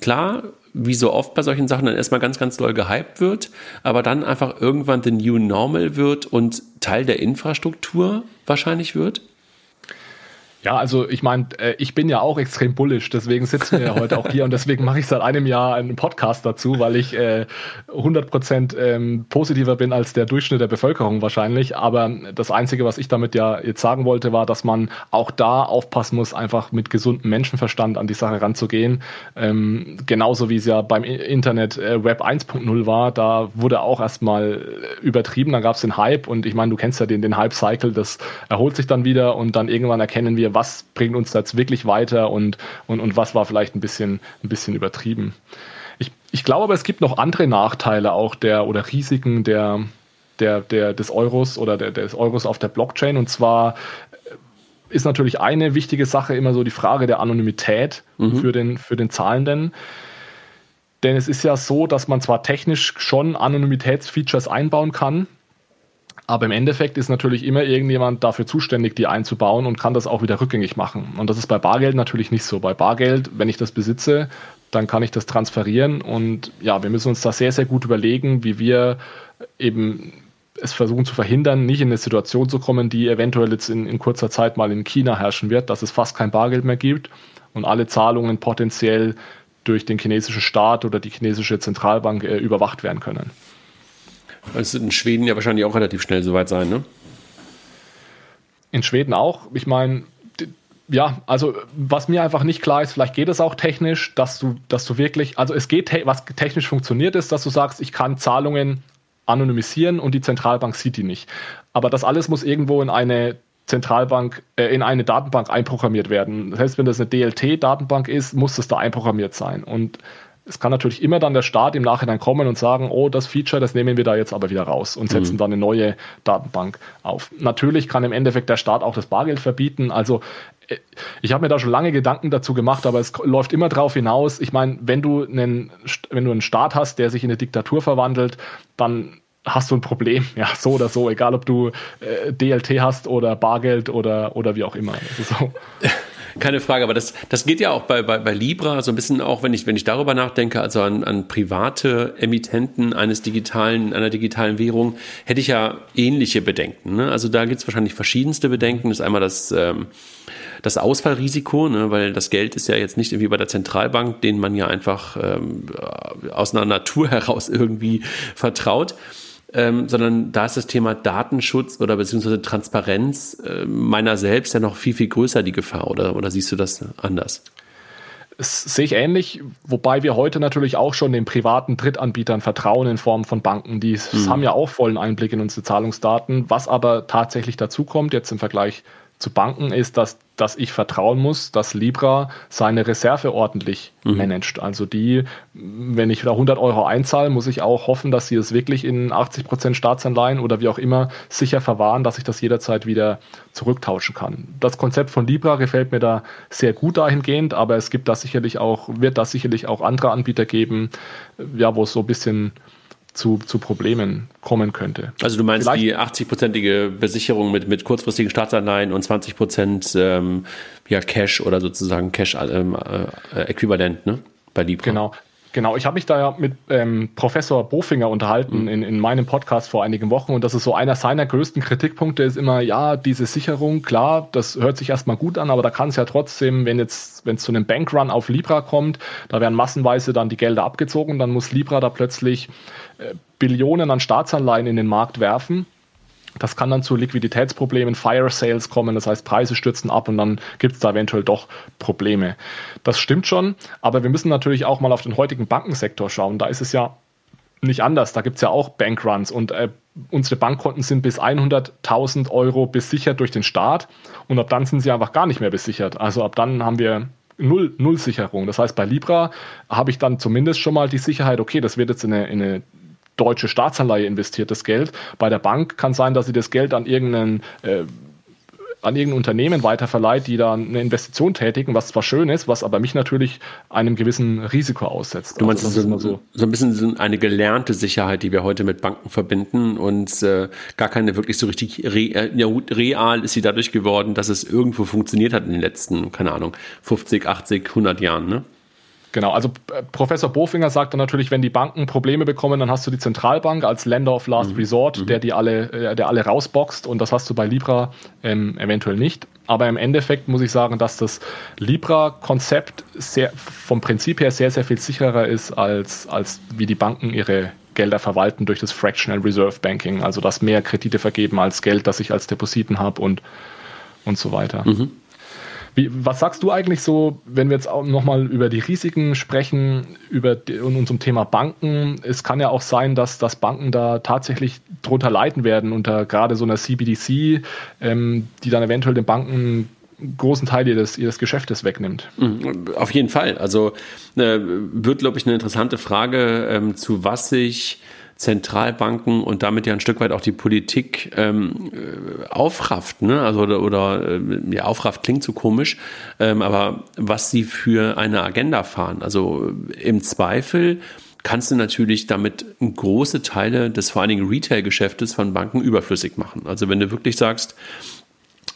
klar wie so oft bei solchen Sachen dann erstmal ganz, ganz doll gehypt wird, aber dann einfach irgendwann the new normal wird und Teil der Infrastruktur wahrscheinlich wird? Ja, also ich meine, äh, ich bin ja auch extrem bullish, deswegen sitzen wir ja heute auch hier und deswegen mache ich seit einem Jahr einen Podcast dazu, weil ich äh, 100% ähm, positiver bin als der Durchschnitt der Bevölkerung wahrscheinlich. Aber das Einzige, was ich damit ja jetzt sagen wollte, war, dass man auch da aufpassen muss, einfach mit gesundem Menschenverstand an die Sache ranzugehen. Ähm, genauso wie es ja beim Internet äh, Web 1.0 war, da wurde auch erstmal übertrieben, dann gab es den Hype und ich meine, du kennst ja den, den Hype-Cycle, das erholt sich dann wieder und dann irgendwann erkennen wir, was bringt uns da jetzt wirklich weiter und, und, und was war vielleicht ein bisschen, ein bisschen übertrieben. Ich, ich glaube aber, es gibt noch andere Nachteile auch der oder Risiken der, der, der, des Euros oder der, des Euros auf der Blockchain. Und zwar ist natürlich eine wichtige Sache immer so die Frage der Anonymität mhm. für, den, für den Zahlenden Denn es ist ja so, dass man zwar technisch schon Anonymitätsfeatures einbauen kann, aber im Endeffekt ist natürlich immer irgendjemand dafür zuständig, die einzubauen und kann das auch wieder rückgängig machen. Und das ist bei Bargeld natürlich nicht so. Bei Bargeld, wenn ich das besitze, dann kann ich das transferieren. Und ja, wir müssen uns da sehr, sehr gut überlegen, wie wir eben es versuchen zu verhindern, nicht in eine Situation zu kommen, die eventuell jetzt in, in kurzer Zeit mal in China herrschen wird, dass es fast kein Bargeld mehr gibt und alle Zahlungen potenziell durch den chinesischen Staat oder die chinesische Zentralbank äh, überwacht werden können. Es wird in Schweden ja wahrscheinlich auch relativ schnell soweit sein, ne? In Schweden auch. Ich meine, ja, also was mir einfach nicht klar ist, vielleicht geht es auch technisch, dass du, dass du wirklich, also es geht, was technisch funktioniert ist, dass du sagst, ich kann Zahlungen anonymisieren und die Zentralbank sieht die nicht. Aber das alles muss irgendwo in eine Zentralbank, äh, in eine Datenbank einprogrammiert werden. Heißt, wenn das eine DLT-Datenbank ist, muss das da einprogrammiert sein. Und es kann natürlich immer dann der Staat im Nachhinein kommen und sagen, oh, das Feature, das nehmen wir da jetzt aber wieder raus und setzen mhm. dann eine neue Datenbank auf. Natürlich kann im Endeffekt der Staat auch das Bargeld verbieten. Also äh, ich habe mir da schon lange Gedanken dazu gemacht, aber es läuft immer darauf hinaus. Ich meine, wenn du einen, wenn du einen Staat hast, der sich in eine Diktatur verwandelt, dann hast du ein Problem, ja, so oder so, egal ob du äh, DLT hast oder Bargeld oder, oder wie auch immer. So. Keine Frage, aber das, das geht ja auch bei, bei, bei Libra so ein bisschen auch, wenn ich, wenn ich darüber nachdenke, also an, an private Emittenten eines digitalen, einer digitalen Währung, hätte ich ja ähnliche Bedenken. Ne? Also da gibt es wahrscheinlich verschiedenste Bedenken. Das ist einmal das, ähm, das Ausfallrisiko, ne? weil das Geld ist ja jetzt nicht irgendwie bei der Zentralbank, den man ja einfach ähm, aus einer Natur heraus irgendwie vertraut ähm, sondern da ist das Thema Datenschutz oder beziehungsweise Transparenz äh, meiner selbst ja noch viel, viel größer die Gefahr oder, oder siehst du das anders? Das sehe ich ähnlich, wobei wir heute natürlich auch schon den privaten Drittanbietern vertrauen in Form von Banken. Die mhm. haben ja auch vollen Einblick in unsere Zahlungsdaten. Was aber tatsächlich dazu kommt, jetzt im Vergleich zu Banken ist, dass, dass ich vertrauen muss, dass Libra seine Reserve ordentlich mhm. managt. Also die, wenn ich da 100 Euro einzahle, muss ich auch hoffen, dass sie es wirklich in 80 Prozent Staatsanleihen oder wie auch immer sicher verwahren, dass ich das jederzeit wieder zurücktauschen kann. Das Konzept von Libra gefällt mir da sehr gut dahingehend, aber es gibt da sicherlich auch, wird da sicherlich auch andere Anbieter geben, ja, wo es so ein bisschen zu, zu Problemen kommen könnte. Also du meinst Vielleicht, die 80-prozentige Besicherung mit, mit kurzfristigen Staatsanleihen und 20 Prozent ähm, ja, Cash oder sozusagen Cash-Äquivalent ähm, äh, ne? bei Libra. Genau. Genau, ich habe mich da ja mit ähm, Professor Bofinger unterhalten mhm. in, in meinem Podcast vor einigen Wochen und das ist so einer seiner größten Kritikpunkte ist immer, ja, diese Sicherung, klar, das hört sich erstmal gut an, aber da kann es ja trotzdem, wenn jetzt, wenn es zu einem Bankrun auf Libra kommt, da werden massenweise dann die Gelder abgezogen, dann muss Libra da plötzlich äh, Billionen an Staatsanleihen in den Markt werfen das kann dann zu Liquiditätsproblemen, Fire Sales kommen, das heißt Preise stürzen ab und dann gibt es da eventuell doch Probleme. Das stimmt schon, aber wir müssen natürlich auch mal auf den heutigen Bankensektor schauen. Da ist es ja nicht anders. Da gibt es ja auch Bankruns und äh, unsere Bankkonten sind bis 100.000 Euro besichert durch den Staat und ab dann sind sie einfach gar nicht mehr besichert. Also ab dann haben wir Null, Null Sicherung. Das heißt, bei Libra habe ich dann zumindest schon mal die Sicherheit, okay, das wird jetzt in eine, in eine deutsche Staatsanleihe investiert, das Geld. Bei der Bank kann sein, dass sie das Geld an irgendeinen äh, an irgendein Unternehmen weiterverleiht, die da eine Investition tätigen, was zwar schön ist, was aber mich natürlich einem gewissen Risiko aussetzt. Du meinst, also, so, so. so ein bisschen eine gelernte Sicherheit, die wir heute mit Banken verbinden und äh, gar keine wirklich so richtig re, äh, ja, real ist sie dadurch geworden, dass es irgendwo funktioniert hat in den letzten, keine Ahnung, 50, 80, 100 Jahren, ne? Genau, also äh, Professor Bofinger sagt dann natürlich, wenn die Banken Probleme bekommen, dann hast du die Zentralbank als Lender of Last mhm. Resort, mhm. der die alle, äh, der alle rausboxt und das hast du bei Libra ähm, eventuell nicht. Aber im Endeffekt muss ich sagen, dass das Libra-Konzept sehr, vom Prinzip her sehr, sehr viel sicherer ist, als, als wie die Banken ihre Gelder verwalten durch das Fractional Reserve Banking, also dass mehr Kredite vergeben als Geld, das ich als Depositen habe und, und so weiter. Mhm. Wie, was sagst du eigentlich so, wenn wir jetzt auch nochmal über die Risiken sprechen, über die, und unserem Thema Banken? Es kann ja auch sein, dass, dass Banken da tatsächlich drunter leiden werden, unter gerade so einer CBDC, ähm, die dann eventuell den Banken großen Teil ihres, ihres Geschäftes wegnimmt. Mhm, auf jeden Fall. Also äh, wird, glaube ich, eine interessante Frage, ähm, zu was sich Zentralbanken und damit ja ein Stück weit auch die Politik ähm, äh, aufrafft, ne? Also oder, oder äh, ja, aufrafft klingt so komisch, ähm, aber was sie für eine Agenda fahren. Also im Zweifel kannst du natürlich damit große Teile des vor allen Dingen Retail-Geschäftes von Banken überflüssig machen. Also wenn du wirklich sagst,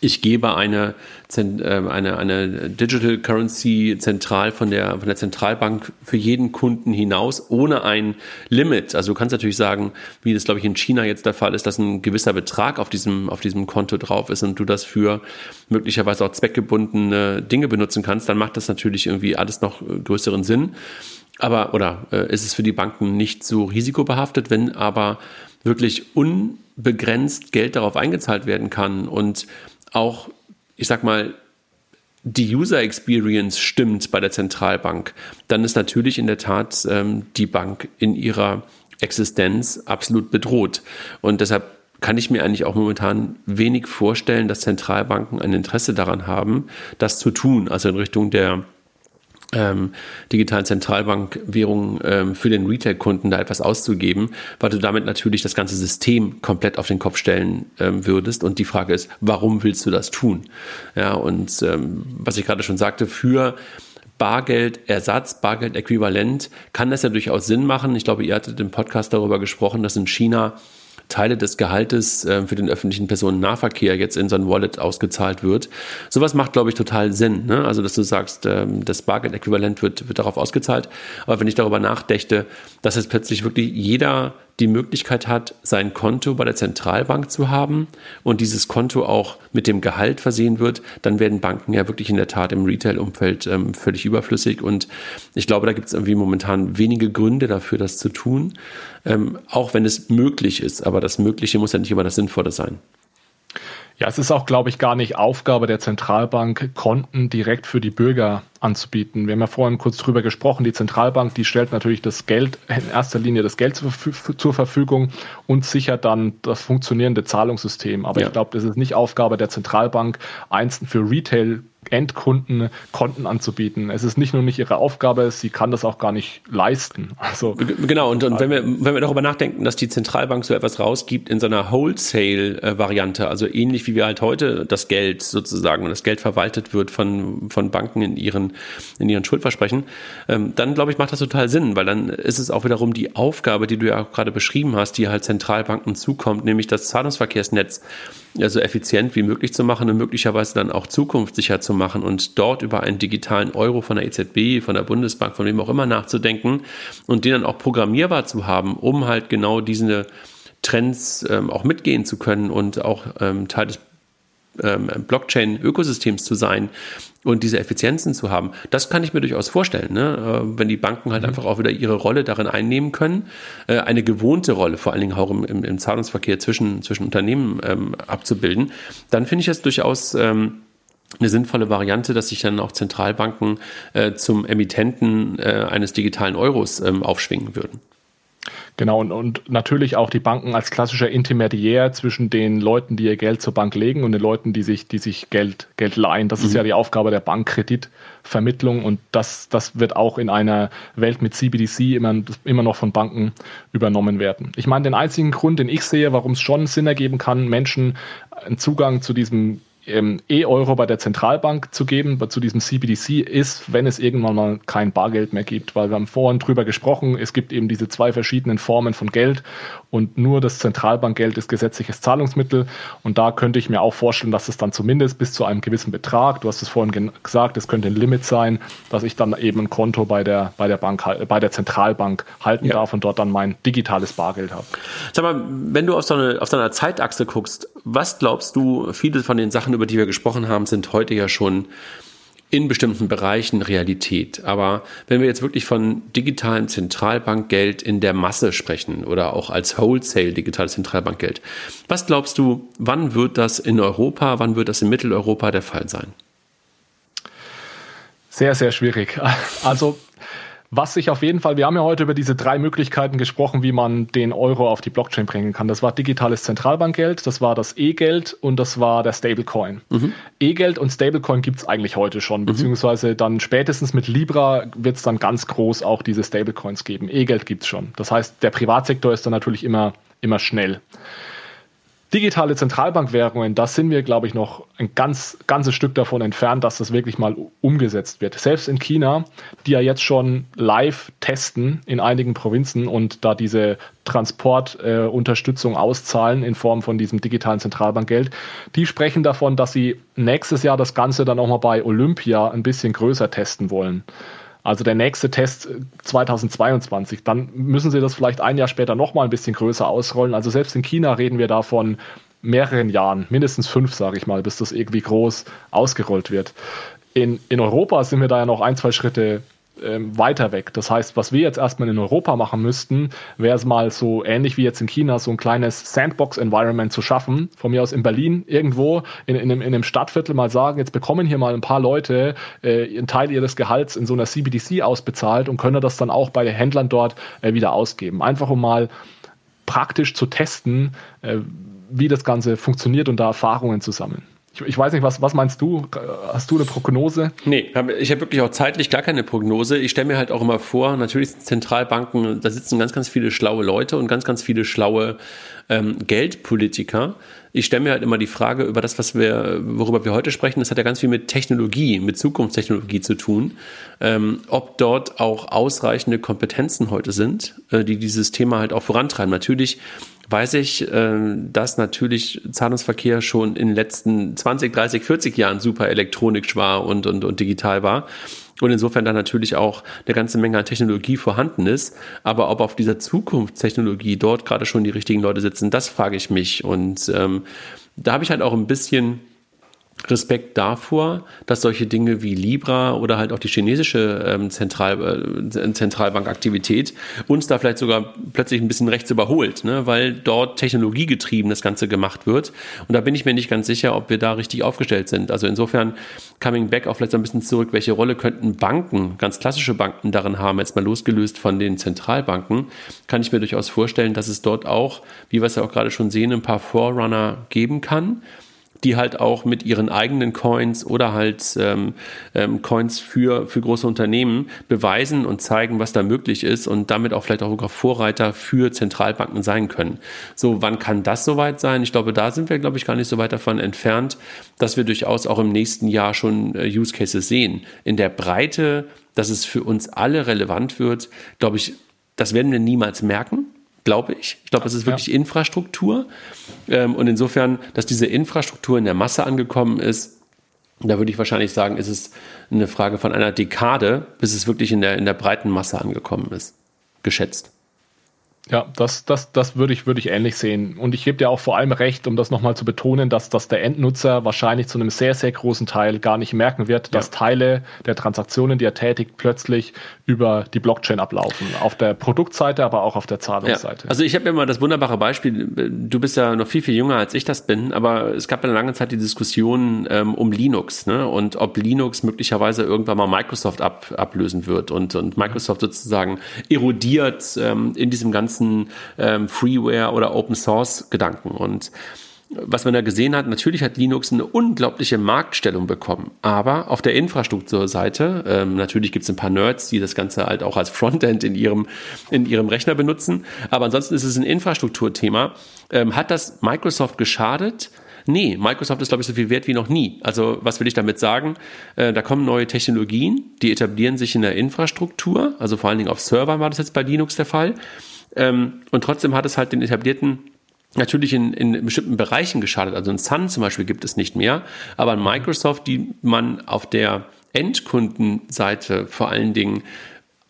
ich gebe eine, äh, eine, eine Digital Currency zentral von der, von der Zentralbank für jeden Kunden hinaus ohne ein Limit. Also du kannst natürlich sagen, wie das glaube ich in China jetzt der Fall ist, dass ein gewisser Betrag auf diesem, auf diesem Konto drauf ist und du das für möglicherweise auch zweckgebundene Dinge benutzen kannst, dann macht das natürlich irgendwie alles noch größeren Sinn. Aber, oder äh, ist es für die Banken nicht so risikobehaftet, wenn aber wirklich unbegrenzt Geld darauf eingezahlt werden kann und auch, ich sag mal, die User Experience stimmt bei der Zentralbank, dann ist natürlich in der Tat ähm, die Bank in ihrer Existenz absolut bedroht. Und deshalb kann ich mir eigentlich auch momentan wenig vorstellen, dass Zentralbanken ein Interesse daran haben, das zu tun, also in Richtung der ähm, digitalen Zentralbankwährungen ähm, für den Retail-Kunden da etwas auszugeben, weil du damit natürlich das ganze System komplett auf den Kopf stellen ähm, würdest. Und die Frage ist, warum willst du das tun? Ja, und ähm, was ich gerade schon sagte, für Bargeldersatz, Bargeldäquivalent kann das ja durchaus Sinn machen. Ich glaube, ihr hattet im Podcast darüber gesprochen, dass in China Teile des Gehaltes äh, für den öffentlichen Personennahverkehr jetzt in so ein Wallet ausgezahlt wird. Sowas macht, glaube ich, total Sinn. Ne? Also, dass du sagst, ähm, das Bargeld-Äquivalent wird, wird darauf ausgezahlt. Aber wenn ich darüber nachdächte, dass jetzt plötzlich wirklich jeder die Möglichkeit hat, sein Konto bei der Zentralbank zu haben und dieses Konto auch mit dem Gehalt versehen wird, dann werden Banken ja wirklich in der Tat im Retail-Umfeld ähm, völlig überflüssig. Und ich glaube, da gibt es irgendwie momentan wenige Gründe dafür, das zu tun, ähm, auch wenn es möglich ist. Aber das Mögliche muss ja nicht immer das Sinnvolle sein. Ja, es ist auch, glaube ich, gar nicht Aufgabe der Zentralbank, Konten direkt für die Bürger anzubieten. Wir haben ja vorhin kurz drüber gesprochen. Die Zentralbank, die stellt natürlich das Geld, in erster Linie das Geld zur, Verfügung und sichert dann das funktionierende Zahlungssystem. Aber ja. ich glaube, das ist nicht Aufgabe der Zentralbank, einzeln für Retail Endkunden Konten anzubieten. Es ist nicht nur nicht ihre Aufgabe, sie kann das auch gar nicht leisten. Also genau und, und wenn wir wenn wir darüber nachdenken, dass die Zentralbank so etwas rausgibt in so einer Wholesale Variante, also ähnlich wie wir halt heute das Geld sozusagen das Geld verwaltet wird von von Banken in ihren in ihren Schuldversprechen, ähm, dann glaube ich macht das total Sinn, weil dann ist es auch wiederum die Aufgabe, die du ja auch gerade beschrieben hast, die halt Zentralbanken zukommt, nämlich das Zahlungsverkehrsnetz ja, so effizient wie möglich zu machen und möglicherweise dann auch zukunftssicher zu machen und dort über einen digitalen Euro von der EZB, von der Bundesbank, von wem auch immer nachzudenken und den dann auch programmierbar zu haben, um halt genau diese Trends ähm, auch mitgehen zu können und auch ähm, Teil des ähm, Blockchain-Ökosystems zu sein und diese Effizienzen zu haben, das kann ich mir durchaus vorstellen, ne? Äh, wenn die Banken halt mhm. einfach auch wieder ihre Rolle darin einnehmen können, äh, eine gewohnte Rolle, vor allen Dingen auch im, im, im Zahlungsverkehr zwischen, zwischen Unternehmen ähm, abzubilden, dann finde ich es durchaus ähm, eine sinnvolle Variante, dass sich dann auch Zentralbanken äh, zum Emittenten äh, eines digitalen Euros ähm, aufschwingen würden. Genau, und, und natürlich auch die Banken als klassischer Intermediär zwischen den Leuten, die ihr Geld zur Bank legen und den Leuten, die sich, die sich Geld, Geld leihen. Das mhm. ist ja die Aufgabe der Bankkreditvermittlung und das, das wird auch in einer Welt mit CBDC immer, immer noch von Banken übernommen werden. Ich meine, den einzigen Grund, den ich sehe, warum es schon Sinn ergeben kann, Menschen einen Zugang zu diesem ähm, E-Euro bei der Zentralbank zu geben, zu diesem CBDC, ist, wenn es irgendwann mal kein Bargeld mehr gibt. Weil wir haben vorhin drüber gesprochen, es gibt eben diese zwei verschiedenen Formen von Geld und nur das Zentralbankgeld ist gesetzliches Zahlungsmittel. Und da könnte ich mir auch vorstellen, dass es dann zumindest bis zu einem gewissen Betrag, du hast es vorhin gesagt, es könnte ein Limit sein, dass ich dann eben ein Konto bei der, bei der Bank, bei der Zentralbank halten ja. darf und dort dann mein digitales Bargeld habe. Sag mal, wenn du auf so eine, auf so einer Zeitachse guckst, was glaubst du, viele von den Sachen, über die wir gesprochen haben, sind heute ja schon in bestimmten Bereichen Realität. Aber wenn wir jetzt wirklich von digitalem Zentralbankgeld in der Masse sprechen oder auch als Wholesale digitales Zentralbankgeld, was glaubst du, wann wird das in Europa, wann wird das in Mitteleuropa der Fall sein? Sehr, sehr schwierig. Also Was sich auf jeden Fall, wir haben ja heute über diese drei Möglichkeiten gesprochen, wie man den Euro auf die Blockchain bringen kann. Das war digitales Zentralbankgeld, das war das E-Geld und das war der Stablecoin. Mhm. E-Geld und Stablecoin gibt es eigentlich heute schon, mhm. beziehungsweise dann spätestens mit Libra wird es dann ganz groß auch diese Stablecoins geben. E-Geld gibt es schon. Das heißt, der Privatsektor ist dann natürlich immer, immer schnell digitale Zentralbankwährungen, da sind wir, glaube ich, noch ein ganz, ganzes Stück davon entfernt, dass das wirklich mal umgesetzt wird. Selbst in China, die ja jetzt schon live testen in einigen Provinzen und da diese Transportunterstützung äh, auszahlen in Form von diesem digitalen Zentralbankgeld, die sprechen davon, dass sie nächstes Jahr das Ganze dann auch mal bei Olympia ein bisschen größer testen wollen. Also der nächste Test 2022. Äh, Dann müssen sie das vielleicht ein Jahr später nochmal ein bisschen größer ausrollen. Also selbst in China reden wir da von mehreren Jahren, mindestens fünf, sage ich mal, bis das irgendwie groß ausgerollt wird. In, in Europa sind wir da ja noch ein, zwei Schritte ähm, weiter weg. Das heißt, was wir jetzt erstmal in Europa machen müssten, wäre es mal so ähnlich wie jetzt in China, so ein kleines Sandbox-Environment zu schaffen. Von mir aus in Berlin irgendwo in, in, einem, in einem Stadtviertel mal sagen, jetzt bekommen hier mal ein paar Leute äh, einen Teil ihres Gehalts in so einer CBDC ausbezahlt und können das dann auch bei den Händlern dort äh, wieder ausgeben. Einfach um mal praktisch zu testen, äh, wie das Ganze funktioniert und da Erfahrungen zu sammeln. Ich, ich, weiß nicht, was, was meinst du? Hast du eine Prognose? Nee, ich habe wirklich auch zeitlich gar keine Prognose. Ich stelle mir halt auch immer vor, natürlich Zentralbanken, da sitzen ganz, ganz viele schlaue Leute und ganz, ganz viele schlaue ähm, Geldpolitiker. Ich stelle mir halt immer die Frage über das, was wir, worüber wir heute sprechen, das hat ja ganz viel mit Technologie, mit Zukunftstechnologie zu tun. Ähm, ob dort auch ausreichende Kompetenzen heute sind, äh, die dieses Thema halt auch vorantreiben. Natürlich weiß ich, äh, dass natürlich Zahlungsverkehr schon in den letzten 20, 30, 40 Jahren super elektronisch war und, und, und digital war. Und insofern da natürlich auch eine ganze Menge an Technologie vorhanden ist. Aber ob auf dieser Zukunftstechnologie dort gerade schon die richtigen Leute sitzen, das frage ich mich. Und ähm, da habe ich halt auch ein bisschen Respekt davor, dass solche Dinge wie Libra oder halt auch die chinesische ähm, Zentral, äh, Zentralbankaktivität uns da vielleicht sogar plötzlich ein bisschen rechts überholt, ne? weil dort technologiegetrieben das Ganze gemacht wird. Und da bin ich mir nicht ganz sicher, ob wir da richtig aufgestellt sind. Also insofern, coming back auch vielleicht ein bisschen zurück, welche Rolle könnten Banken, ganz klassische Banken darin haben, jetzt mal losgelöst von den Zentralbanken, kann ich mir durchaus vorstellen, dass es dort auch, wie wir es ja auch gerade schon sehen, ein paar Forerunner geben kann die halt auch mit ihren eigenen Coins oder halt ähm, ähm, Coins für, für große Unternehmen beweisen und zeigen, was da möglich ist und damit auch vielleicht auch sogar Vorreiter für Zentralbanken sein können. So, wann kann das soweit sein? Ich glaube, da sind wir, glaube ich, gar nicht so weit davon entfernt, dass wir durchaus auch im nächsten Jahr schon äh, Use Cases sehen. In der Breite, dass es für uns alle relevant wird, glaube ich, das werden wir niemals merken glaube ich. Ich glaube, es ist wirklich ja. Infrastruktur. Ähm, und insofern, dass diese Infrastruktur in der Masse angekommen ist, da würde ich wahrscheinlich sagen, ist es eine Frage von einer Dekade, bis es wirklich in der, in der breiten Masse angekommen ist. Geschätzt. Ja, das, das, das würde ich, würde ich ähnlich sehen. Und ich gebe dir auch vor allem recht, um das nochmal zu betonen, dass, dass der Endnutzer wahrscheinlich zu einem sehr, sehr großen Teil gar nicht merken wird, dass ja. Teile der Transaktionen, die er tätigt, plötzlich über die Blockchain ablaufen. Auf der Produktseite, aber auch auf der Zahlungsseite. Ja. Also ich habe immer das wunderbare Beispiel, du bist ja noch viel, viel jünger als ich das bin, aber es gab ja lange Zeit die Diskussion ähm, um Linux ne? und ob Linux möglicherweise irgendwann mal Microsoft ab, ablösen wird und, und Microsoft sozusagen erodiert ähm, in diesem ganzen ganzen ähm, Freeware oder Open Source Gedanken. Und was man da gesehen hat, natürlich hat Linux eine unglaubliche Marktstellung bekommen. Aber auf der Infrastrukturseite, ähm, natürlich gibt es ein paar Nerds, die das Ganze halt auch als Frontend in ihrem, in ihrem Rechner benutzen. Aber ansonsten ist es ein Infrastrukturthema. Ähm, hat das Microsoft geschadet? Nee, Microsoft ist, glaube ich, so viel wert wie noch nie. Also, was will ich damit sagen? Äh, da kommen neue Technologien, die etablieren sich in der Infrastruktur. Also vor allen Dingen auf Servern war das jetzt bei Linux der Fall. Ähm, und trotzdem hat es halt den etablierten natürlich in, in bestimmten Bereichen geschadet. Also ein Sun zum Beispiel gibt es nicht mehr, aber ein Microsoft, die man auf der Endkundenseite vor allen Dingen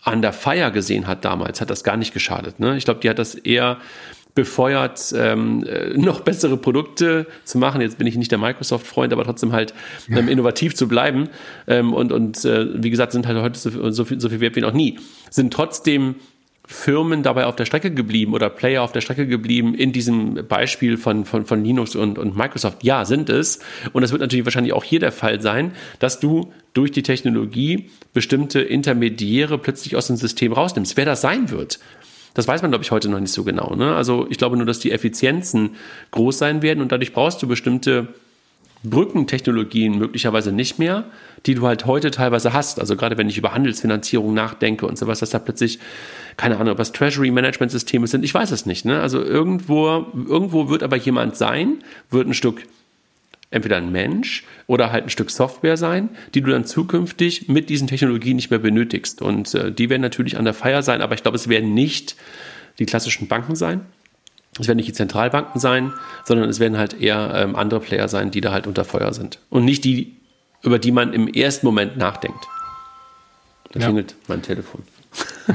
an der Fire gesehen hat damals, hat das gar nicht geschadet. Ne? Ich glaube, die hat das eher befeuert, ähm, äh, noch bessere Produkte zu machen. Jetzt bin ich nicht der Microsoft-Freund, aber trotzdem halt ähm, innovativ zu bleiben. Ähm, und und äh, wie gesagt, sind halt heute so, so, viel, so viel wert wie noch nie. Sind trotzdem Firmen dabei auf der Strecke geblieben oder Player auf der Strecke geblieben in diesem Beispiel von, von, von Linux und, und Microsoft? Ja, sind es. Und das wird natürlich wahrscheinlich auch hier der Fall sein, dass du durch die Technologie bestimmte Intermediäre plötzlich aus dem System rausnimmst. Wer das sein wird, das weiß man, glaube ich, heute noch nicht so genau. Ne? Also ich glaube nur, dass die Effizienzen groß sein werden und dadurch brauchst du bestimmte Brückentechnologien möglicherweise nicht mehr, die du halt heute teilweise hast. Also gerade wenn ich über Handelsfinanzierung nachdenke und sowas, dass da plötzlich, keine Ahnung, was Treasury Management Systeme sind, ich weiß es nicht. Ne? Also irgendwo, irgendwo wird aber jemand sein, wird ein Stück entweder ein Mensch oder halt ein Stück Software sein, die du dann zukünftig mit diesen Technologien nicht mehr benötigst. Und äh, die werden natürlich an der Feier sein, aber ich glaube, es werden nicht die klassischen Banken sein. Es werden nicht die Zentralbanken sein, sondern es werden halt eher ähm, andere Player sein, die da halt unter Feuer sind. Und nicht die, über die man im ersten Moment nachdenkt. Da ja. klingelt mein Telefon.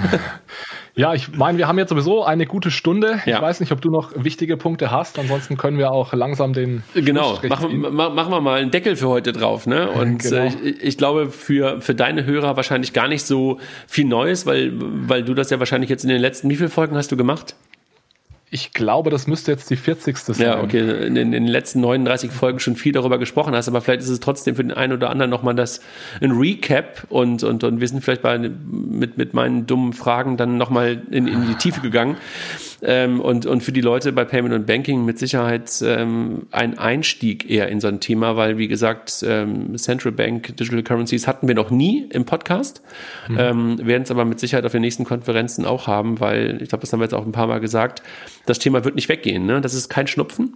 Ja, ich meine, wir haben jetzt sowieso eine gute Stunde. Ja. Ich weiß nicht, ob du noch wichtige Punkte hast. Ansonsten können wir auch langsam den. Genau, machen, machen wir mal einen Deckel für heute drauf. Ne? Und genau. äh, ich, ich, glaube, für, für deine Hörer wahrscheinlich gar nicht so viel Neues, weil, weil du das ja wahrscheinlich jetzt in den letzten, wie viele Folgen hast du gemacht? Ich glaube, das müsste jetzt die 40. sein. Ja, okay. In, in, den letzten 39 Folgen schon viel darüber gesprochen hast, aber vielleicht ist es trotzdem für den einen oder anderen nochmal das ein Recap und, und, und wir sind vielleicht bei, mit, mit meinen dummen Fragen dann nochmal in, in die Tiefe gegangen. Ähm, und, und für die Leute bei Payment und Banking mit Sicherheit ähm, ein Einstieg eher in so ein Thema, weil wie gesagt, ähm, Central Bank Digital Currencies hatten wir noch nie im Podcast, mhm. ähm, werden es aber mit Sicherheit auf den nächsten Konferenzen auch haben, weil ich glaube, das haben wir jetzt auch ein paar Mal gesagt, das Thema wird nicht weggehen. Ne? Das ist kein Schnupfen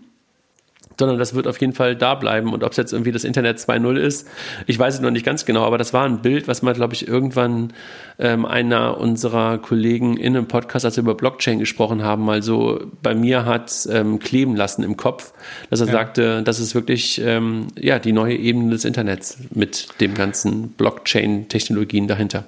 sondern das wird auf jeden Fall da bleiben. Und ob es jetzt irgendwie das Internet 2.0 ist, ich weiß es noch nicht ganz genau, aber das war ein Bild, was mal, glaube ich, irgendwann ähm, einer unserer Kollegen in einem Podcast, als wir über Blockchain gesprochen haben, mal so bei mir hat ähm, kleben lassen im Kopf, dass er ja. sagte, das ist wirklich ähm, ja die neue Ebene des Internets mit dem ganzen Blockchain-Technologien dahinter.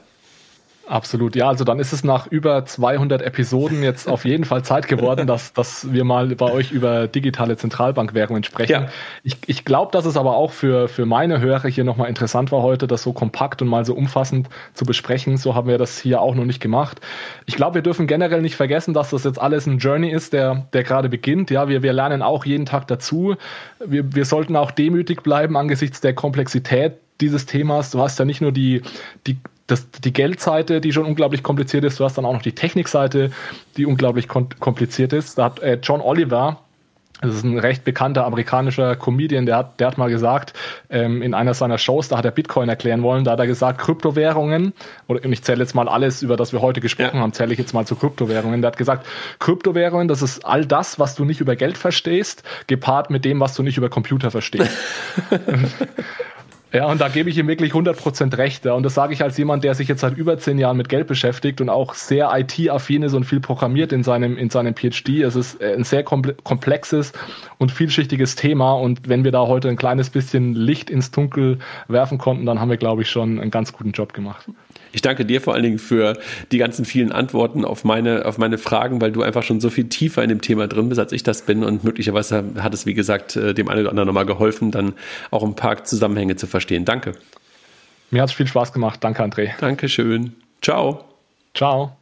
Absolut, ja, also dann ist es nach über 200 Episoden jetzt auf jeden Fall Zeit geworden, dass, dass wir mal bei euch über digitale Zentralbankwährungen sprechen. Ja. Ich, ich glaube, dass es aber auch für, für meine Hörer hier nochmal interessant war heute, das so kompakt und mal so umfassend zu besprechen. So haben wir das hier auch noch nicht gemacht. Ich glaube, wir dürfen generell nicht vergessen, dass das jetzt alles ein Journey ist, der, der gerade beginnt. Ja, wir, wir lernen auch jeden Tag dazu. Wir, wir sollten auch demütig bleiben angesichts der Komplexität dieses Themas. Du hast ja nicht nur die, die das, die Geldseite, die schon unglaublich kompliziert ist. Du hast dann auch noch die Technikseite, die unglaublich kompliziert ist. Da hat äh, John Oliver, das ist ein recht bekannter amerikanischer Comedian, der hat, der hat mal gesagt, ähm, in einer seiner Shows, da hat er Bitcoin erklären wollen, da hat er gesagt, Kryptowährungen, oder und ich zähle jetzt mal alles, über das wir heute gesprochen ja. haben, zähle ich jetzt mal zu Kryptowährungen. Der hat gesagt, Kryptowährungen, das ist all das, was du nicht über Geld verstehst, gepaart mit dem, was du nicht über Computer verstehst. Ja, und da gebe ich ihm wirklich 100% recht. Ja. Und das sage ich als jemand, der sich jetzt seit über zehn Jahren mit Geld beschäftigt und auch sehr IT-affin ist und viel programmiert in seinem, in seinem PhD. Es ist äh, ein sehr komplexes und vielschichtiges Thema. Und wenn wir da heute ein kleines bisschen Licht ins Dunkel werfen konnten, dann haben wir, glaube ich, schon einen ganz guten Job gemacht. Ich danke dir vor allen Dingen für die ganzen vielen Antworten auf meine, auf meine Fragen, weil du einfach schon so viel tiefer in dem Thema drin bist, als ich das bin. Und möglicherweise hat es, wie gesagt, äh, dem einen oder anderen nochmal geholfen, dann auch ein paar Zusammenhänge zu verstehen. Danke. Mir hat es viel Spaß gemacht. Danke, André. Dankeschön. Ciao. Ciao.